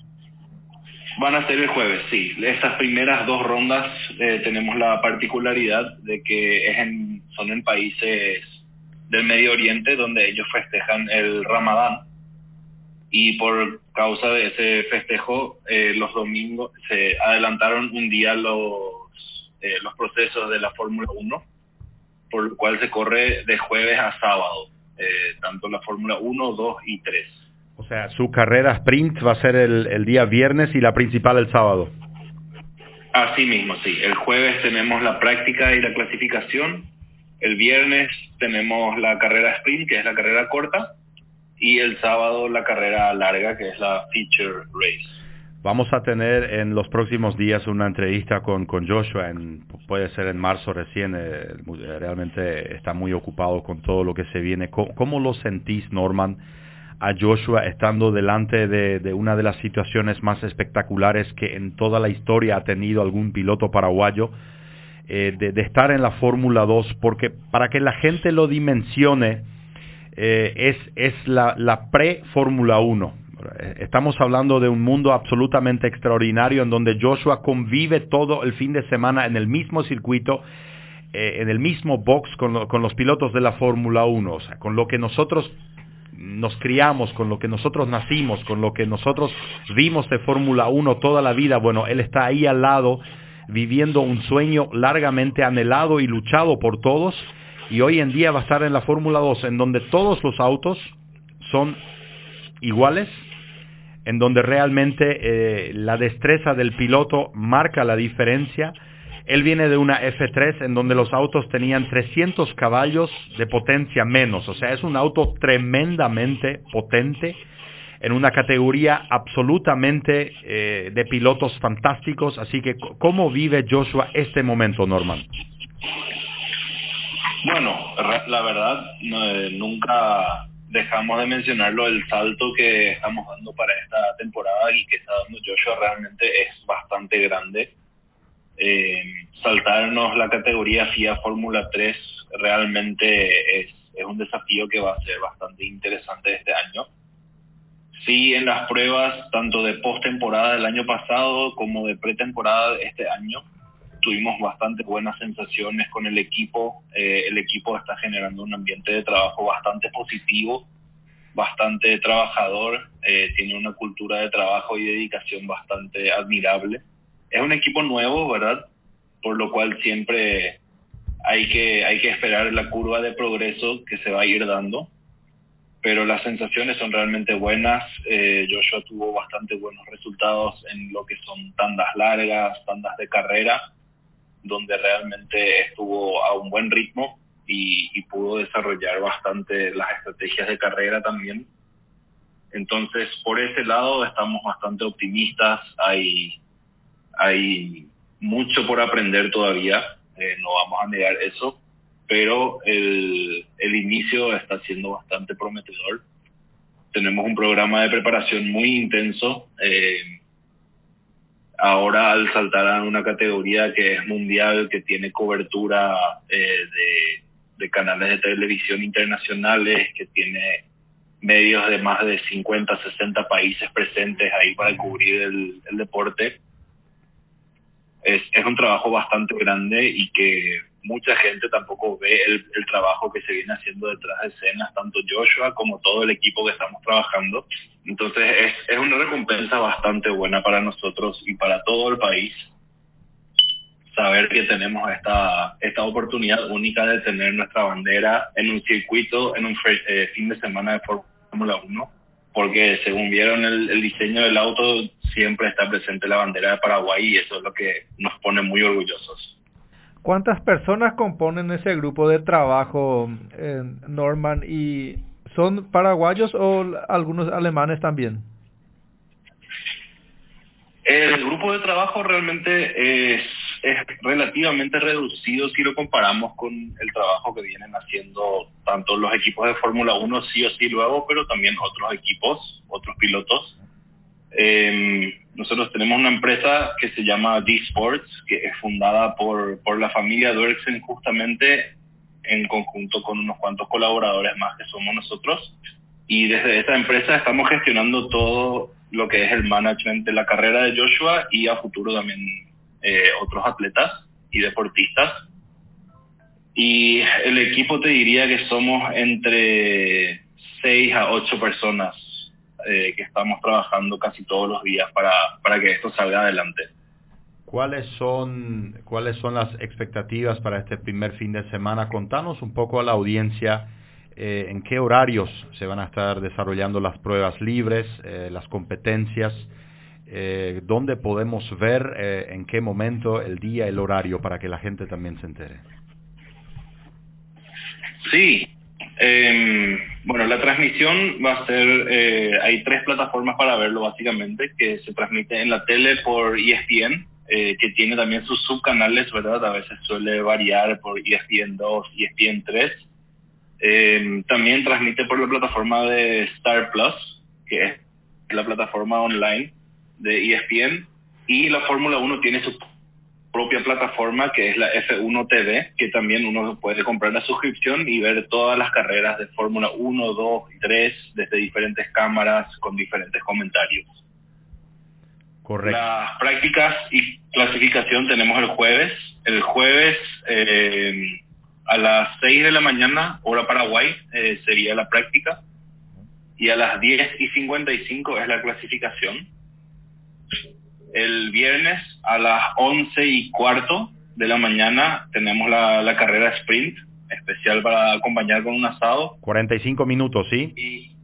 Van a ser el jueves, sí. Estas primeras dos rondas eh, tenemos la particularidad de que son en países del Medio Oriente donde ellos festejan el Ramadán y por causa de ese festejo eh, los domingos se adelantaron un día los, eh, los procesos de la Fórmula 1, por lo cual se corre de jueves a sábado, tanto la Fórmula 1, 2 y 3. O sea, su carrera sprint va a ser el, el día viernes y la principal el sábado. Así mismo, sí. El jueves tenemos la práctica y la clasificación. El viernes tenemos la carrera sprint, que es la carrera corta. Y el sábado la carrera larga, que es la feature race. Vamos a tener en los próximos días una entrevista con, con Joshua, en, puede ser en marzo recién, eh, realmente está muy ocupado con todo lo que se viene. ¿Cómo, cómo lo sentís, Norman? A Joshua estando delante de, de, una de las situaciones más espectaculares que en toda la historia ha tenido algún piloto paraguayo, eh, de, estar en la Fórmula 2, porque para que la gente lo dimensione, eh, es, es la, la pre-Fórmula 1. Estamos hablando de un mundo absolutamente extraordinario en donde Joshua convive todo el fin de semana en el mismo circuito, eh, en el mismo box con, lo, con los pilotos de la Fórmula 1, o sea, con lo que nosotros nos criamos, con lo que nosotros nacimos, con lo que nosotros vimos de Fórmula 1 toda la vida, bueno, él está ahí al lado viviendo un sueño largamente anhelado y luchado por todos y hoy en día va a estar en la Fórmula 2 en donde todos los autos son iguales, en donde realmente eh, la destreza del piloto marca la diferencia, él viene de una F3 en donde los autos tenían 300 caballos de potencia menos. O sea, es un auto tremendamente potente en una categoría absolutamente eh, de pilotos fantásticos. Así que, ¿cómo vive Joshua este momento, Norman? Bueno, la verdad, eh, nunca dejamos de mencionarlo, el salto que estamos dando para esta temporada y que está dando Joshua realmente es bastante grande eh, saltarnos la categoría FIA Fórmula 3 realmente es, un desafío que va a ser bastante interesante este año. Sí, en las pruebas, tanto de postemporada del año pasado como de pretemporada de este año, tuvimos bastante buenas sensaciones con el equipo. Eh, el equipo está generando un ambiente de trabajo bastante positivo, bastante trabajador, eh, tiene una cultura de trabajo y dedicación bastante admirable es un equipo nuevo, ¿verdad? Por lo cual siempre hay que, hay que esperar la curva de progreso que se va a ir dando. Pero las sensaciones son realmente buenas. Eh, Joshua tuvo bastante buenos resultados en lo que son tandas largas, tandas de carrera, donde realmente estuvo a un buen ritmo y, y pudo desarrollar bastante las estrategias de carrera también. Entonces, por ese lado estamos bastante optimistas. Hay hay mucho por aprender todavía, eh, no vamos a negar eso, pero el, el inicio está siendo bastante prometedor. Tenemos un programa de preparación muy intenso. Eh, ahora al saltar a una categoría que es mundial, que tiene cobertura eh, de, canales de televisión internacionales, que tiene medios de más de 50, 60 países presentes ahí para cubrir el deporte, es, es un trabajo bastante grande y que mucha gente tampoco ve el, el trabajo que se viene haciendo detrás de escenas, tanto Joshua como todo el equipo que estamos trabajando. Entonces es, es una recompensa bastante buena para nosotros y para todo el país saber que tenemos esta, esta oportunidad única de tener nuestra bandera en un circuito, en un eh, fin de semana de Fórmula 1, porque según vieron el, el diseño del auto, siempre está presente la bandera de Paraguay y eso es lo que nos pone muy orgullosos. ¿Cuántas personas componen ese grupo de trabajo, eh, Norman? ¿Y son paraguayos o algunos alemanes también? El grupo de trabajo realmente es, es relativamente reducido si lo comparamos con el trabajo que vienen haciendo tanto los equipos de Fórmula 1 sí o sí luego, pero también otros equipos, otros pilotos. Eh, nosotros tenemos una empresa que se llama D-Sports, que es fundada por, por la familia Duerksen justamente en conjunto con unos cuantos colaboradores más que somos nosotros. Y desde esa empresa estamos gestionando todo lo que es el management de la carrera de Joshua y a futuro también eh, otros atletas y deportistas. Y el equipo te diría que somos entre 6 a 8 personas eh, que estamos trabajando casi todos los días para, para que esto salga adelante. ¿Cuáles son, ¿Cuáles son las expectativas para este primer fin de semana? Contanos un poco a la audiencia eh, en qué horarios se van a estar desarrollando las pruebas libres, las competencias, eh, dónde podemos ver eh, en qué momento, el día, el horario, para que la gente también se entere. Sí, eh, bueno, la transmisión va a ser, eh, hay tres plataformas para verlo básicamente, que se transmite en la tele por ESPN, que tiene también sus subcanales, ¿verdad? A veces suele variar por ESPN 2, ESPN 3. Eh, también transmite por la plataforma de Star Plus, que es la plataforma online de ESPN, y la Fórmula 1 tiene su propia plataforma que es la F1 TV, que también uno puede comprar la suscripción y ver todas las carreras de Fórmula 1, 2 y 3 desde diferentes cámaras con diferentes comentarios. Correcto. Las prácticas y clasificación tenemos el jueves. El jueves eh, a las 6 de la mañana, hora Paraguay, eh, sería la práctica. Y a las 10 y 55 es la clasificación. El viernes a las 11 y cuarto de la mañana tenemos la, la carrera sprint, especial para acompañar con un asado. 45 minutos, ¿sí? Y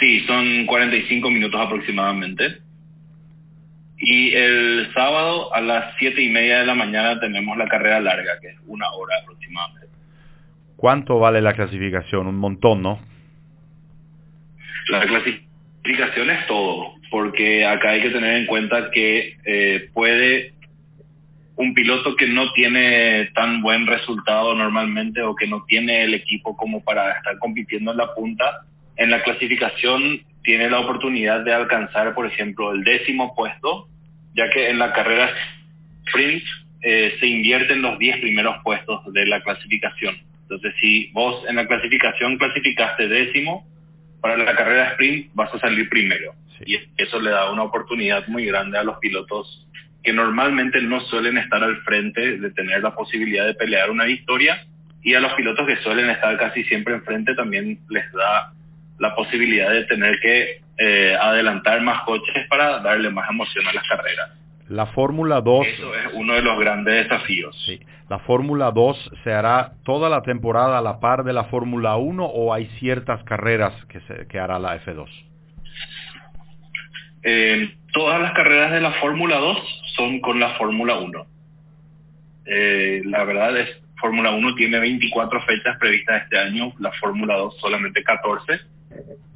sí, son 45 minutos aproximadamente. Y el sábado a las 7 y media de la mañana tenemos la carrera larga, que es una hora aproximadamente. ¿Cuánto vale la clasificación? Un montón, ¿no? La clasificación es todo, porque acá hay que tener en cuenta que eh, puede un piloto que no tiene tan buen resultado normalmente o que no tiene el equipo como para estar compitiendo en la punta, en la clasificación tiene la oportunidad de alcanzar, por ejemplo, el décimo puesto, ya que en la carrera sprint eh, se invierten los 10 primeros puestos de la clasificación. Entonces, si vos en la clasificación clasificaste décimo, para la carrera sprint vas a salir primero. Y eso le da una oportunidad muy grande a los pilotos que normalmente no suelen estar al frente de tener la posibilidad de pelear una victoria y a los pilotos que suelen estar casi siempre enfrente también les da la posibilidad de tener que eh, adelantar más coches para darle más emoción a las carreras. La Fórmula 2... Eso es uno de los grandes desafíos. Sí. ¿La Fórmula 2 se hará toda la temporada a la par de la Fórmula 1 o hay ciertas carreras que, se, que hará la F2? Eh, todas las carreras de la Fórmula 2 son con la Fórmula 1. Eh, la verdad es, Fórmula 1 tiene 24 fechas previstas este año, la Fórmula 2 solamente 14,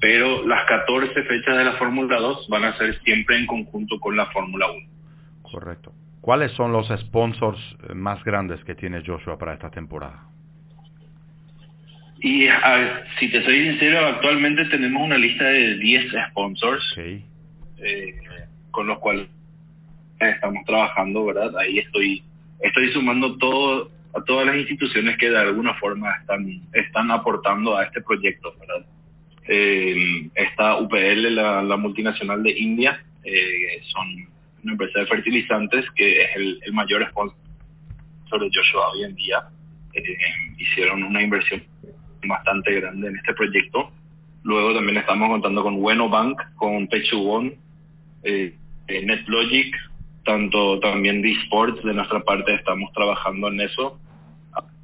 pero las 14 fechas de la Fórmula 2 van a ser siempre en conjunto con la Fórmula 1. Correcto. ¿Cuáles son los sponsors más grandes que tiene Joshua para esta temporada? Y a, si te soy sincero, actualmente tenemos una lista de 10 sponsors okay. eh, con los cuales estamos trabajando, ¿verdad? Ahí estoy estoy sumando todo a todas las instituciones que de alguna forma están están aportando a este proyecto, ¿verdad? Eh, está UPL, la, la multinacional de India, eh, son una empresa de fertilizantes que es el, el mayor sponsor de Joshua hoy en día. Eh, hicieron una inversión bastante grande en este proyecto. Luego también estamos contando con Bueno Bank, con Pechugón, eh, NetLogic, tanto también de de nuestra parte estamos trabajando en eso.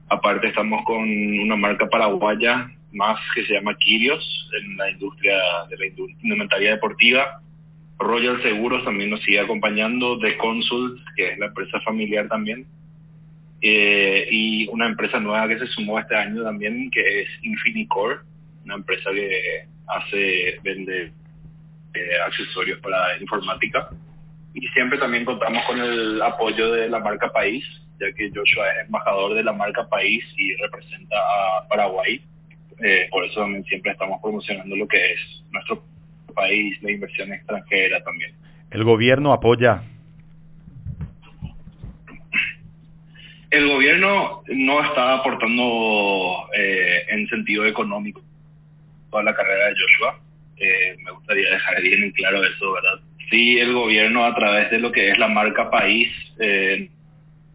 Aparte estamos con una marca paraguaya más que se llama Kirios en la industria de la indumentaria deportiva. Royal Seguros también nos sigue acompañando, The Consult, que es la empresa familiar también, eh, y una empresa nueva que se sumó este año también, que es Infinicore, una empresa que hace, vende eh, accesorios para informática. Y siempre también contamos con el apoyo de la marca País, ya que Joshua es embajador de la marca País y representa a Paraguay. Eh, por eso también siempre estamos promocionando lo que es nuestro país, la inversión extranjera también. ¿El gobierno apoya? El gobierno no está aportando eh, en sentido económico toda la carrera de Joshua. Eh, me gustaría dejar bien en claro eso, ¿verdad? Sí, el gobierno a través de lo que es la marca país eh,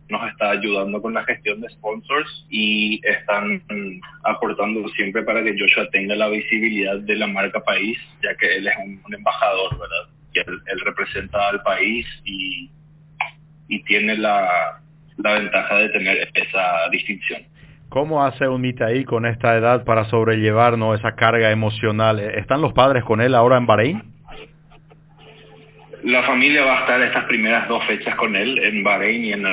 nos está ayudando con la gestión de sponsors y están aportando siempre para que Joshua tenga la visibilidad de la marca país, ya que él es un, embajador, ¿verdad? Y él, representa al país y, y tiene la, la ventaja de tener esa distinción. ¿Cómo hace un Mitaí con esta edad para sobrellevarnos esa carga emocional? ¿Están los padres con él ahora en Bahrein? La familia va a estar estas primeras dos fechas con él en Bahrein y en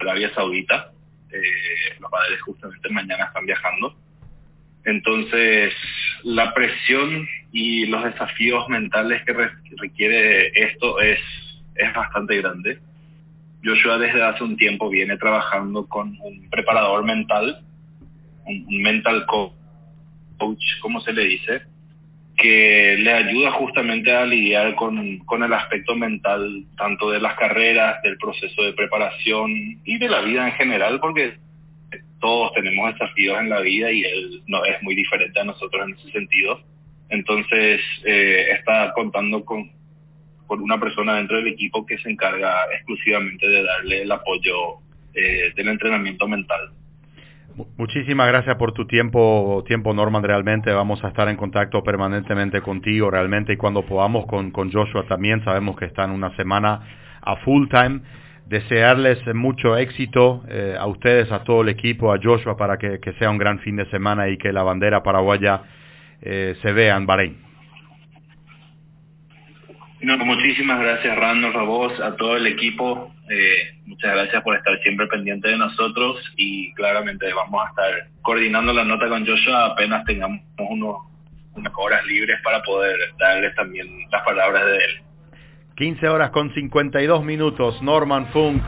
Arabia Saudita. Eh, los padres justamente mañana están viajando. Entonces, la presión y los desafíos mentales que requiere esto es, es bastante grande. Joshua desde hace un tiempo viene trabajando con un preparador mental, un, mental coach, como se le dice, que le ayuda justamente a lidiar con, con el aspecto mental, tanto de las carreras, del proceso de preparación y de la vida en general, porque todos tenemos desafíos en la vida y él no es muy diferente a nosotros en ese sentido. Entonces, eh, está contando con, con una persona dentro del equipo que se encarga exclusivamente de darle el apoyo eh, del entrenamiento mental. Muchísimas gracias por tu tiempo, tiempo Norman, realmente vamos a estar en contacto permanentemente contigo, realmente, y cuando podamos con, con Joshua también, sabemos que está en una semana a full time. Desearles mucho éxito eh, a ustedes, a todo el equipo, a Joshua, para que, sea un gran fin de semana y que la bandera paraguaya eh, se vea en Bahrein. No, muchísimas gracias Randall, a vos, a todo el equipo. Eh, muchas gracias por estar siempre pendiente de nosotros y claramente vamos a estar coordinando la nota con Joshua apenas tengamos unos, unas horas libres para poder darles también las palabras de él. 15 horas con 52 minutos, Norman Funk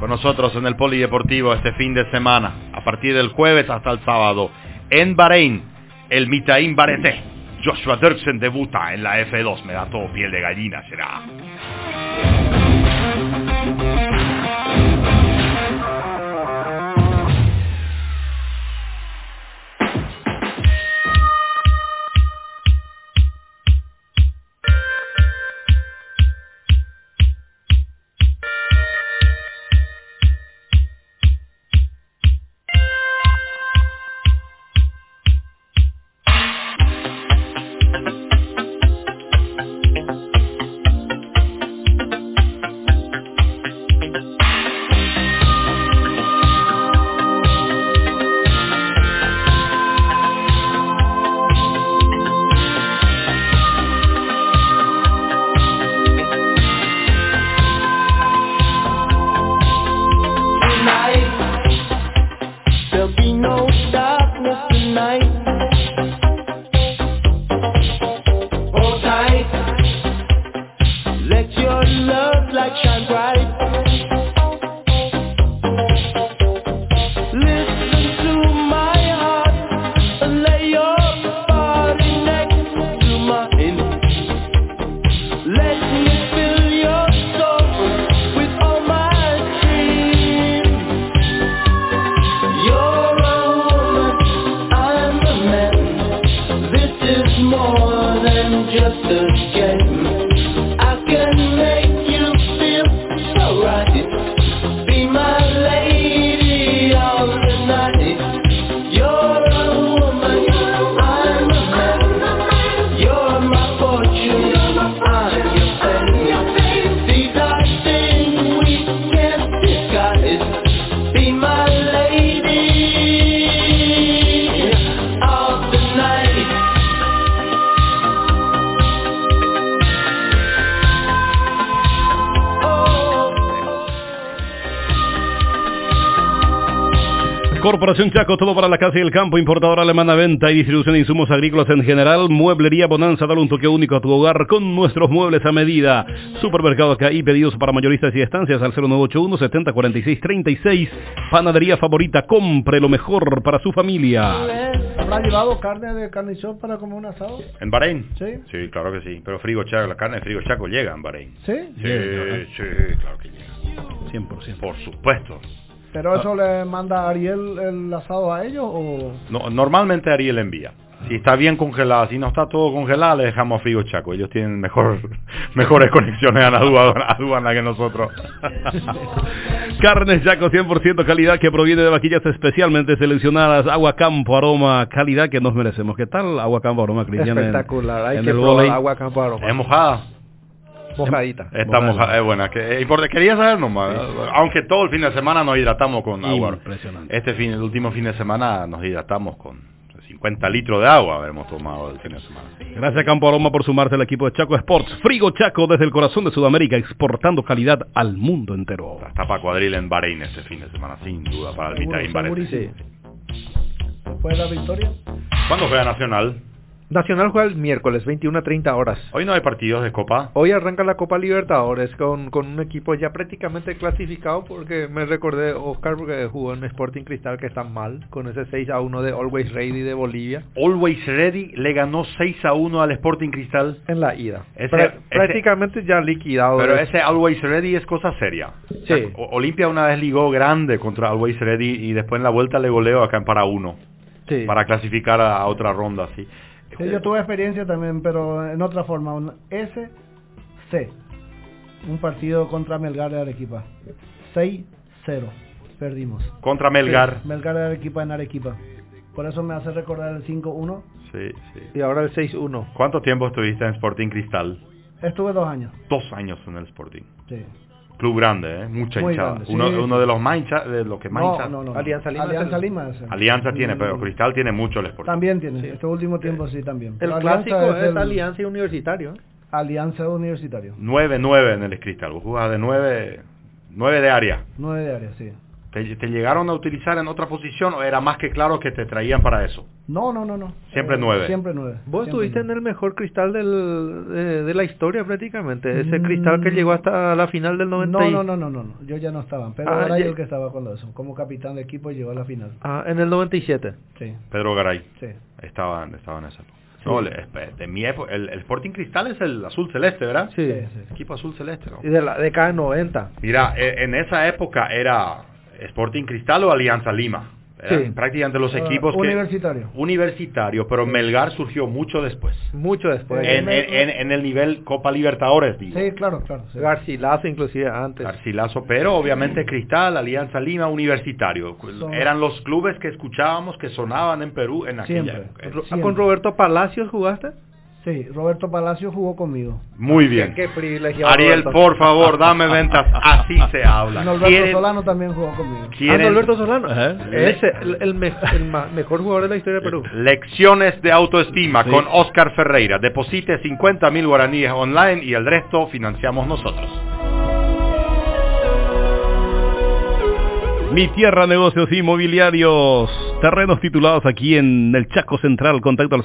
con nosotros en el Polideportivo este fin de semana, a partir del jueves hasta el sábado, en Bahrein, el Mitaín Bareté. Joshua Dirksen debuta en la F2, me da todo piel de gallina, será. Corporación Chaco, todo para la casa y el campo, importadora alemana, venta y distribución de insumos agrícolas en general, mueblería Bonanza, dale un toque único a tu hogar con nuestros muebles a medida. Supermercado acá y pedidos para mayoristas y estancias al 0981 70 46 36. Panadería favorita, compre lo mejor para su familia. ¿Habrá llevado carne de carne shop para comer un asado? ¿En Bahrein? Sí. Sí, claro que sí. Pero Frigo Chaco, la carne de Frigo Chaco llega en Bahrein. ¿Sí? Sí, sí, claro que llega. 100%. Por supuesto. ¿Pero eso le manda Ariel el asado a ellos o...? No, normalmente Ariel envía. Si está bien congelada, si no está todo congelado, le dejamos a Frigo Chaco. Ellos tienen mejor, mejores conexiones a la aduana, aduana que nosotros. Carnes Chaco 100% calidad que proviene de vaquillas especialmente seleccionadas. Agua Campo Aroma, calidad que nos merecemos. ¿Qué tal Agua Campo Aroma, Cristian? en- Espectacular. Hay en que probar agua campo aroma. ¿Es mojada? Mojadita. Está mojada, es buena. Que, y porque quería saber nomás. Aunque todo el fin de semana nos hidratamos con agua. Impresionante. Este fin, el último fin de semana nos hidratamos con 50 litros de agua hemos tomado el fin de semana. Gracias Campo Aroma por sumarse al equipo de Chaco Sports. Frigo Chaco desde el corazón de Sudamérica, exportando calidad al mundo entero. Está para cuadril en Bahrein este fin de semana, sin duda, para el Vitaín Bahrein. segurísimo. ¿Después de la victoria? ¿Cuándo juega Nacional? Nacional juega el miércoles, 21 a 30 horas. Hoy no hay partidos de Copa. Hoy arranca la Copa Libertadores con, con un equipo ya prácticamente clasificado porque me recordé Oscar porque jugó en Sporting Cristal que está mal con ese 6 a 1 de Always Ready de Bolivia Always Ready le ganó 6 a 1 al Sporting Cristal. en la ida. Ese- Prá- ese- prácticamente ya liquidado. Pero ese Always Ready es cosa seria. Sí. O- Olimpia una vez ligó grande contra Always Ready y después en la vuelta le goleó acá en para uno sí. para clasificar a, a otra ronda, sí. Sí, yo tuve experiencia también, pero en otra forma. Un SC. Un partido contra Melgar de Arequipa. 6-0. Perdimos. Contra Melgar. Sí, Melgar de Arequipa en Arequipa. Por eso me hace recordar el 5-1. Sí, sí. Y ahora el 6-1. ¿Cuánto tiempo estuviste en Sporting Cristal? Estuve dos años. Dos años en el Sporting. Sí. Club grande, ¿eh? Mucha Muy hinchada. grande, sí, uno, sí. uno de los más hincha- de los que más No, no, no. Alianza Lima Alianza Lima es el- Alianza tiene, Mm, pero Cristal tiene mucho el Sporting. También tiene. Este último tiempo sí también. El clásico es, el Alianza y Universitario. ¿eh? Alianza Universitario. 9-9 en el Cristal. Vos de 9, 9 de área. 9 de área, sí. ¿Te, te llegaron a utilizar en otra posición o era más que claro que te traían para eso? No, no, no, no. Siempre Eh, nueve. Siempre nueve. Vos Siempre estuviste en el mejor cristal del, de, de la historia prácticamente. Ese Mm. cristal que llegó hasta la final del 90. No, no, no, no, no, no. Yo ya no estaba. Pero Ah, era ya- el que estaba con eso. Como capitán de equipo llegó a la final. Ah, en el 97. Sí, Pedro Garay. sí. Estaba, estaba en esa. No, le- de mi época, el, el Sporting Cristal es el azul celeste, ¿verdad? Sí. Sí, sí. Equipo azul celeste, ¿no? Y de la década de 90. Mira, eh, en esa época era Sporting Cristal o Alianza Lima. Sí. prácticamente los Ah, equipos que... universitario. Universitario, pero Melgar surgió mucho después. Mucho después. En, en- en- en el nivel Copa Libertadores, digo. Sí, claro, claro. sí. Garcilaso inclusive antes. Garcilaso, pero obviamente Cristal, Alianza Lima, Universitario. Son- Eran los clubes que escuchábamos que sonaban en Perú en aquella Siempre. época. Siempre. ¿Con Roberto Palacios jugaste? Sí, Roberto Palacio jugó conmigo. Muy bien. Qué, qué privilegiado. Ariel, Roberto. por favor, dame ventas. Así se habla. Norberto ¿Quieren- Solano también jugó conmigo. Ah, Alberto Solano. Ese, el, el me- el ma- mejor jugador de la historia de Perú. Lecciones de autoestima Sí. con Oscar Ferreira. Deposite 50 mil guaraníes online y el resto financiamos nosotros. Mi tierra, negocios inmobiliarios, terrenos titulados aquí en el Chaco Central, contacto al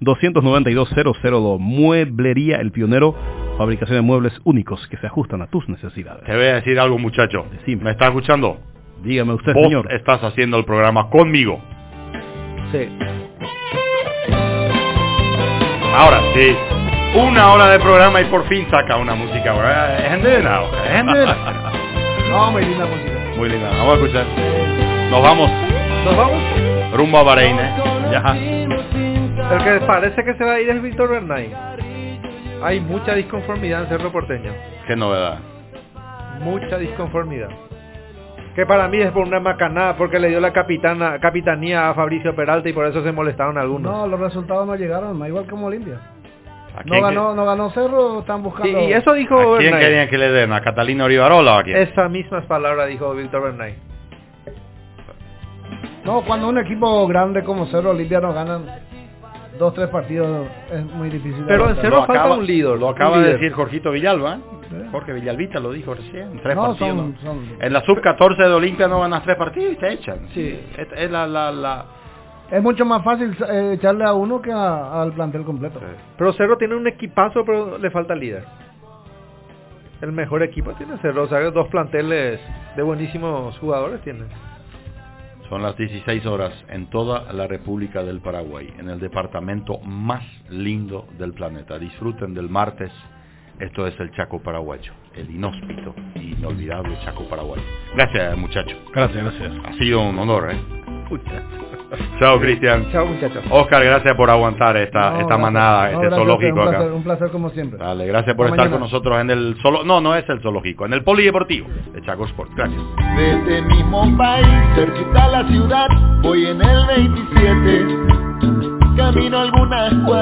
0983-292-002. Mueblería El Pionero, fabricación de muebles únicos que se ajustan a tus necesidades. Te voy a decir algo, muchacho. Decime. ¿Me estás escuchando? Dígame usted, Vos señor. estás haciendo el programa conmigo. Sí. Ahora sí. Una hora de programa y por fin saca una música. Es. No, muy linda música. Muy linda. Vamos a escuchar. Nos vamos ¿Nos vamos? rumbo a Bahrein, ¿eh? Ya. El que parece que se va a ir es Víctor Bernay. Hay mucha disconformidad en Cerro Porteño. Qué novedad. Mucha disconformidad. Que para mí es por una macanada, porque le dio la capitana, capitanía a Fabricio Peralta y por eso se molestaron algunos. No, los resultados no llegaron, igual como Olimpia. ¿A No ganó, no ganó Cerro, están y, buscando. y eso dijo ¿a quién Bernay. querían que le den? ¿A Catalina Orivarola o a quién? Esas mismas palabras dijo Víctor Bernay. No, cuando un equipo grande como Cerro Olimpia no ganan dos, tres partidos, es muy difícil. Pero en. Cerro falta acaba- un líder. Lo acaba de decir Jorgito Villalba. ¿eh? Jorge Villalvita lo dijo recién, tres No, partidos. son- ¿no? son- En la sub-14 de Olimpia no ganas tres partidos y te echan. Sí. Es, es la, la, la... Es mucho más fácil eh, echarle a uno que a- al plantel completo. Pero Cerro tiene un equipazo, pero le falta líder. El mejor equipo tiene Cerro, o sea, dos planteles de buenísimos jugadores tiene. Son las 16 horas en toda la República del Paraguay, en el departamento más lindo del planeta. Disfruten del martes. Esto es el Chaco Paraguayo, el inhóspito y inolvidable Chaco Paraguayo. Gracias, muchachos. Gracias, gracias. Ha sido un honor, ¿eh? Chao, Cristian. Chao, muchachos. Oscar, gracias por aguantar esta, No, esta manada, No, este gracias, zoológico un acá. placer, un placer como siempre. Dale, gracias por Hasta estar con mañana. nosotros en el solo, no, no es el zoológico, en el polideportivo de Chaco Sport. Gracias. Desde mismo país, cerquita la ciudad, voy en el 27. Camino algunas cuadras.